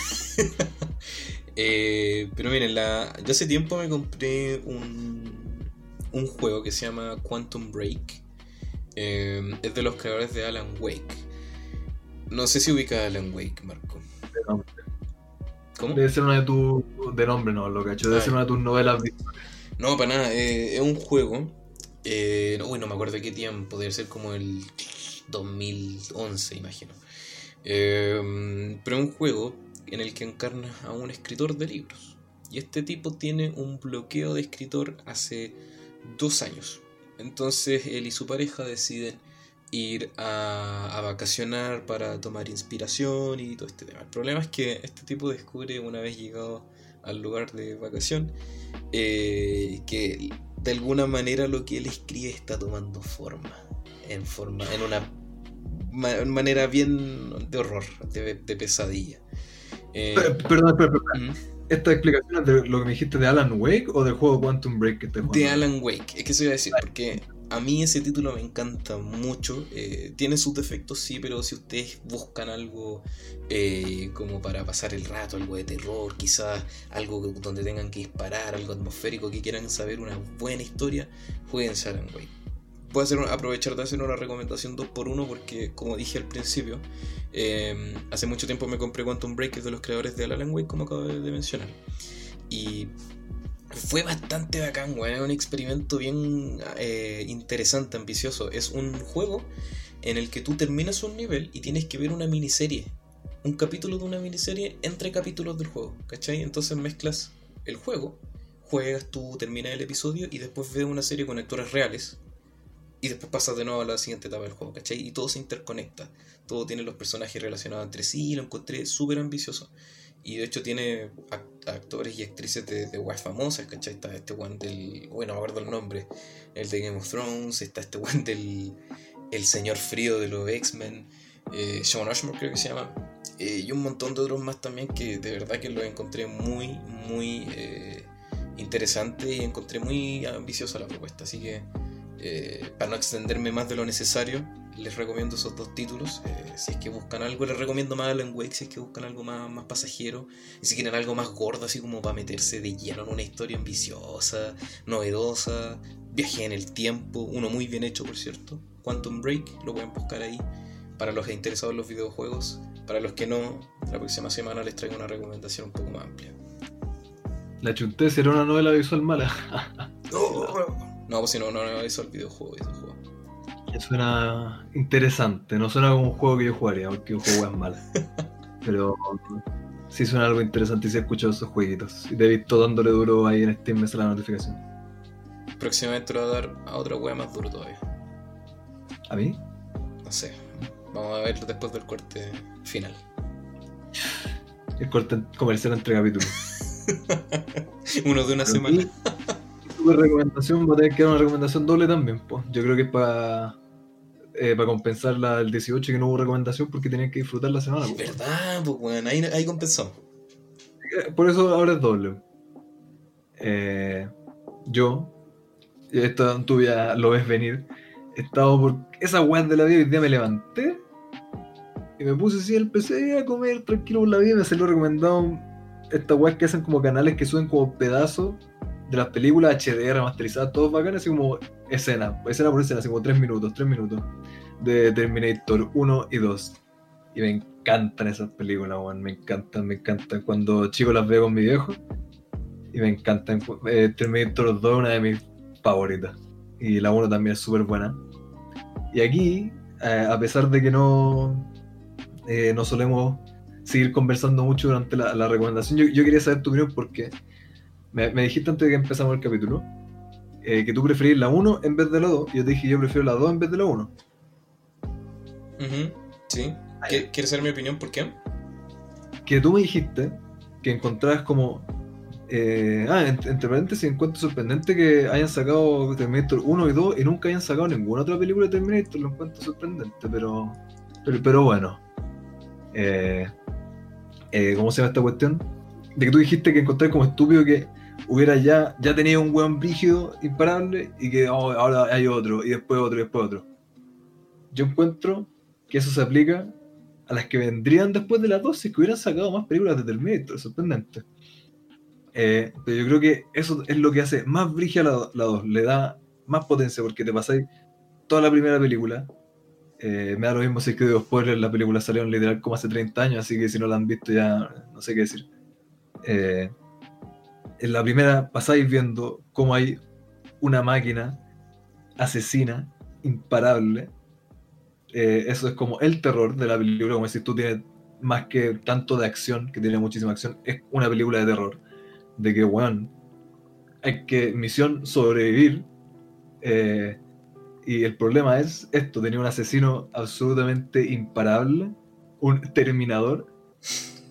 Eh, pero miren, la, yo hace tiempo me compré un, un juego que se llama Quantum Break. Eh, es de los creadores de Alan Wake. No sé si ubica a Alan Wake, Marco. De nombre. ¿Cómo? Debe ser una de tus. De nombre, no, lo cacho. Debe Ah, ser una de tus novelas. No, para nada. eh, es un juego. Eh, uy, no me acuerdo de qué tiempo. Debe ser como el 2011, imagino. Eh, pero un juego en el que encarnas a un escritor de libros. Y este tipo tiene un bloqueo de escritor hace dos años. Entonces él y su pareja deciden ir a, a vacacionar para tomar inspiración y todo este tema. El problema es que este tipo descubre una vez llegado al lugar de vacación eh, que de alguna manera lo que él escribe está tomando forma. En forma, en una ma- manera bien de horror, de, de pesadilla. Eh, Pe- Perdón, perdón, perdón. ujú. ¿Esta explicación es de lo que me dijiste de Alan Wake o del juego Quantum Break que te De Alan Wake, es que eso iba a decir, porque a mí ese título me encanta mucho. eh, tiene sus defectos, sí, pero si ustedes buscan algo eh, como para pasar el rato, algo de terror, quizás algo donde tengan que disparar, algo atmosférico, que quieran saber una buena historia, jueguense Alan Wake. Voy a hacer aprovechar de hacer una recomendación 2x1 porque, como dije al principio, eh, hace mucho tiempo me compré Quantum Break, de los creadores de Alan Wake, como acabo de mencionar. Y fue bastante bacán, weón. Es un experimento bien eh, interesante, ambicioso. Es un juego en el que tú terminas un nivel y tienes que ver una miniserie. Un capítulo de una miniserie entre capítulos del juego, ¿cachai? Entonces mezclas el juego, juegas tú, terminas el episodio y después ves una serie con actores reales. Y después pasas de nuevo a la siguiente etapa del juego, ¿cachai? Y todo se interconecta. Todo tiene los personajes relacionados entre sí. Lo encontré súper ambicioso. Y de hecho tiene act- actores y actrices de, de weas famosas, ¿cachai? Está este one del. Bueno, no me el nombre. El de Game of Thrones. Está este one del. El Señor Frío de los X-Men. Eh, Sean Ashmore creo que se llama. Eh, y un montón de otros más también que de verdad que los encontré muy, muy eh, interesante y encontré muy ambiciosa la propuesta. Así que, eh, para no extenderme más de lo necesario, les recomiendo esos dos títulos. Eh, si es que buscan algo, les recomiendo más Alan Wake. Si es que buscan algo más, más pasajero. Y si quieren algo más gordo, así como para meterse de lleno en una historia ambiciosa, novedosa, viaje en el tiempo, uno muy bien hecho, por cierto. Quantum Break, lo pueden buscar ahí. Para los interesados en los videojuegos, para los que no, la próxima semana les traigo una recomendación un poco más amplia. La chunté será una novela visual mala. no, pues si no, no, eso el videojuego, videojuego. Suena interesante, no suena como un juego que yo jugaría, porque un juego es malo. Pero sí suena algo interesante y si he escuchado esos jueguitos. Y te he visto dándole duro ahí en Steam, me sale la notificación. Próximamente lo voy a dar a otra wea más duro todavía. ¿A mí? No sé. Vamos a verlo después del corte final. El corte comercial entre capítulos. Uno de una semana. Tu recomendación va a tener que dar una recomendación doble también, pues. Yo creo que es para eh, para compensar la del 18 que no hubo recomendación porque tenían que disfrutar la semana. po. ¿Verdad? Pues bueno, ahí, ahí compensó. Eh, Por eso ahora es doble. Eh, yo, esto tú ya lo ves venir, he estado por esa weá de la vida y hoy día me levanté y me puse así el PC a comer tranquilo por la vida y me salió recomendado estas weas que hacen como canales que suben como pedazos de las películas HD remasterizadas, todos bacanas, así como escena, escena por escena, así como 3 minutos, 3 minutos de Terminator 1 y 2. Y me encantan esas películas, weón, me encantan, me encantan. Cuando chico las veo con mi viejo y me encantan. Eh, Terminator 2 es una de mis favoritas. Y la 1 también es súper buena. Y aquí, eh, a pesar de que no, eh, no solemos seguir conversando mucho durante la, la recomendación, yo, yo quería saber tu opinión porque me, me dijiste antes de que empezamos el capítulo eh, que tú preferís la 1 en vez de la 2. Y yo te dije yo prefiero la 2 en vez de la 1. Ujú, Sí. ¿Qui- ¿Quieres saber mi opinión? ¿Por qué? Que tú me dijiste que encontrabas como. eh, ah, en- entre paréntesis, encuentro sorprendente que hayan sacado Terminator 1 y 2 y nunca hayan sacado ninguna otra película de Terminator. Lo encuentro sorprendente, pero. Pero, pero bueno. Eh, eh, ¿Cómo se llama esta cuestión? De que tú dijiste que encontré como estúpido que hubiera ya, ya tenido un weón brígido imparable y que oh, ahora hay otro, y después otro, y después otro. Yo encuentro que eso se aplica a las que vendrían después de las dos si es que hubieran sacado más películas de Terminator, sorprendente. Eh, pero yo creo que eso es lo que hace más brígida la, la 2, le da más potencia porque te pasáis toda la primera película. Eh, me da lo mismo si es que digo spoiler, la película salió en literal como hace 30 años, así que si no la han visto ya no sé qué decir. Eh, en la primera pasáis viendo cómo hay una máquina asesina, imparable. Eh, eso es como el terror de la película, como si tú tienes más que tanto de acción, que tiene muchísima acción, es una película de terror. De que, weón, hay que, misión, sobrevivir. eh, y el problema es esto, tenía un asesino absolutamente imparable, un terminador,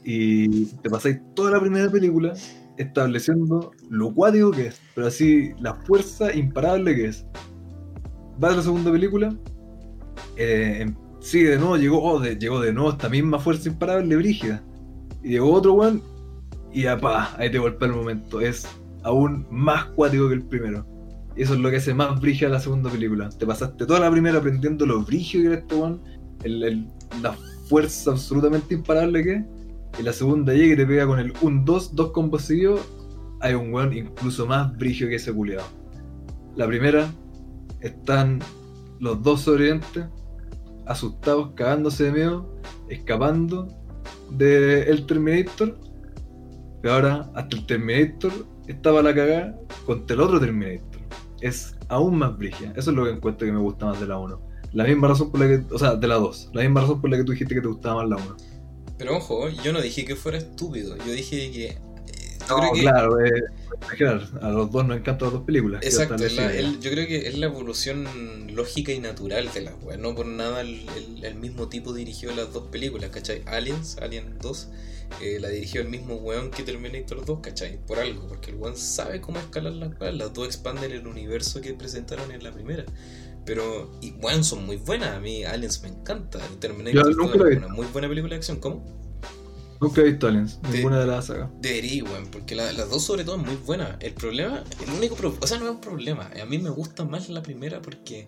y te pasáis toda la primera película estableciendo lo cuático que es, pero así la fuerza imparable que es. Va a la segunda película, eh, em- sigue de nuevo, llegó, oh, de, llegó de nuevo esta misma fuerza imparable, brígida. Y llegó otro one, y apá, ahí te golpea el momento. Es aún más cuático que el primero. Y eso es lo que hace más brígida la segunda película. Te pasaste toda la primera aprendiendo lo brígido que era este one, el, el- la fuerza absolutamente imparable que es. Y la segunda llega y te pega con el 1-2, dos combos seguidos. Hay un weón incluso más brígido que ese culiado. La primera, están los dos sobrevivientes, asustados, cagándose de miedo, escapando del Terminator. Pero ahora, hasta el Terminator estaba la cagada contra el otro Terminator. Es aún más brígida. Eso es lo que encuentro que me gusta más de la 1. La misma razón por la que. O sea, de la 2. La misma razón por la que tú dijiste que te gustaba más la 1. Pero ojo, yo no dije que fuera estúpido. Yo dije que. eh, yo No, creo que. claro, eh, exagerar. A los dos nos encantan las dos películas. Exacto, es la- el- yo creo que es la evolución lógica y natural de las weas. No por nada el, el- el mismo tipo dirigió las dos películas, ¿cachai? Aliens, Alien 2, eh, la dirigió el mismo weón que Terminator 2, ¿cachai? Por algo, porque el weón sabe cómo escalar las weas. Las dos expanden el universo que presentaron en la primera. Pero, y weón, son muy buenas. A mí Aliens me encanta. Terminator Yo 2 nunca la he es una muy buena película de acción. ¿Cómo? Nunca he visto Aliens, De- ninguna de las sagas. Debería, weón, porque la- las dos sobre todo es muy buena. El problema, el único pro- o sea, no es un problema. A mí me gusta más la primera porque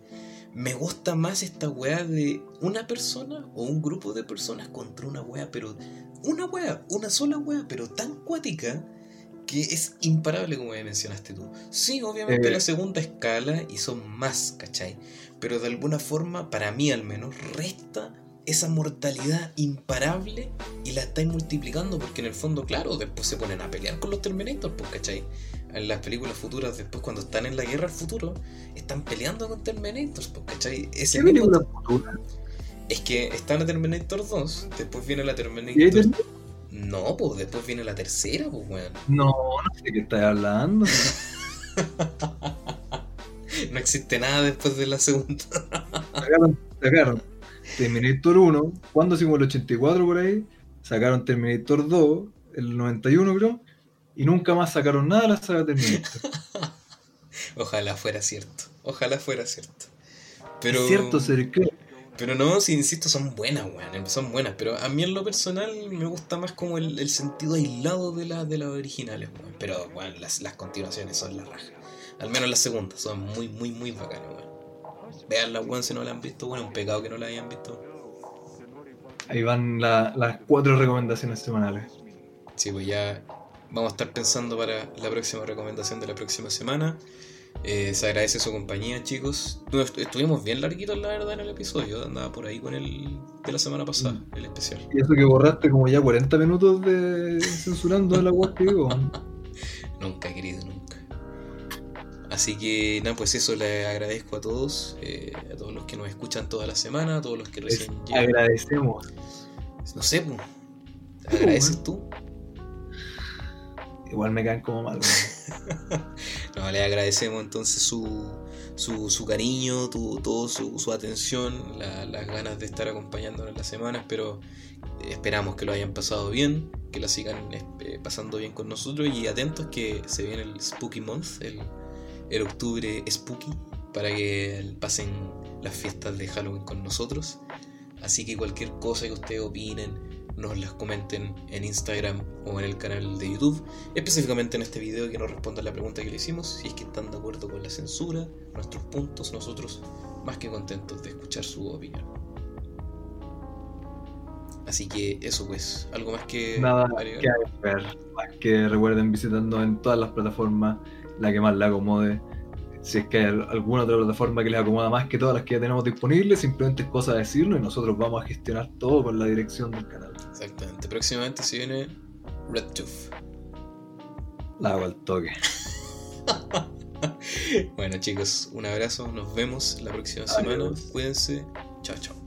me gusta más esta weá de una persona o un grupo de personas contra una weá, pero una weá, una sola weá, pero tan cuática que es imparable como ya mencionaste tú. Sí, obviamente Eh. la segunda escala y son más, ¿cachai? Pero de alguna forma, para mí al menos, resta esa mortalidad imparable y la estáis multiplicando porque en el fondo, claro, después se ponen a pelear con los Terminators, pues, ¿cachai? En las películas futuras, después cuando están en la guerra al futuro, están peleando con Terminators, pues, ¿cachai? Ese ¿Qué película futura? Es que está la Terminator 2, después viene la ¿Y ahí Terminator... No, pues después viene la tercera, pues, weón. No, no sé de qué estás hablando. No existe nada después de la segunda. sacaron, sacaron Terminator 1, cuando hicimos el 84 por ahí, sacaron Terminator 2, el 91 creo, y nunca más sacaron nada de la saga Terminator. Ojalá fuera cierto. Ojalá fuera cierto. Pero... Es cierto, ser que Pero no, si insisto, son buenas, weón. Son buenas. Pero a mí en lo personal me gusta más como el, el sentido aislado de, la, de las originales, weón. Pero, weón, las, las continuaciones son la raja. Al menos las segundas son muy, muy, muy bacanas, weón. Veanlas, weón, si no la han visto, bueno, un pecado que no la hayan visto. ahí van la- las cuatro recomendaciones semanales. Sí, pues ya vamos a estar pensando para la próxima recomendación de la próxima semana. Eh, se agradece su compañía, chicos. Estuvimos bien larguitos, la verdad, en el episodio. Andaba por ahí con el de la semana pasada, Mm. el especial. Y eso que borraste como ya 40 minutos de censurando la web que digo. Nunca, querido, nunca. Así que nada, pues eso le agradezco a todos, eh, a todos los que nos escuchan toda la semana, a todos los que Les recién llegan. agradecemos. No sé, pues. ¿Agradeces tú? Igual me caen como mal. No, le agradecemos entonces su, su, cariño, tu, todo su, atención, la- las ganas de estar acompañándonos en las semanas, pero esperamos que lo hayan pasado bien, que la sigan eh, pasando bien con nosotros y atentos que se viene el Spooky Month, el, el octubre Spooky, para que pasen las fiestas de Halloween con nosotros. Así que cualquier cosa que ustedes opinen, nos las comenten en Instagram o en el canal de YouTube. Específicamente en este video que nos respondan la pregunta que le hicimos, si es que están de acuerdo con la censura, nuestros puntos, nosotros más que contentos de escuchar su opinión. Así que eso pues, algo más que Nada agregar? que. Más que recuerden visitando en todas las plataformas la que más le acomode. Si es que hay alguna otra plataforma que les acomoda más que todas las que ya tenemos disponibles, simplemente es cosa de decirlo y nosotros vamos a gestionar todo con la dirección del canal. Exactamente. Próximamente se viene Red Tooth. La hago al toque. Bueno chicos, un abrazo, nos vemos la próxima semana. Cuídense. Chao, chao.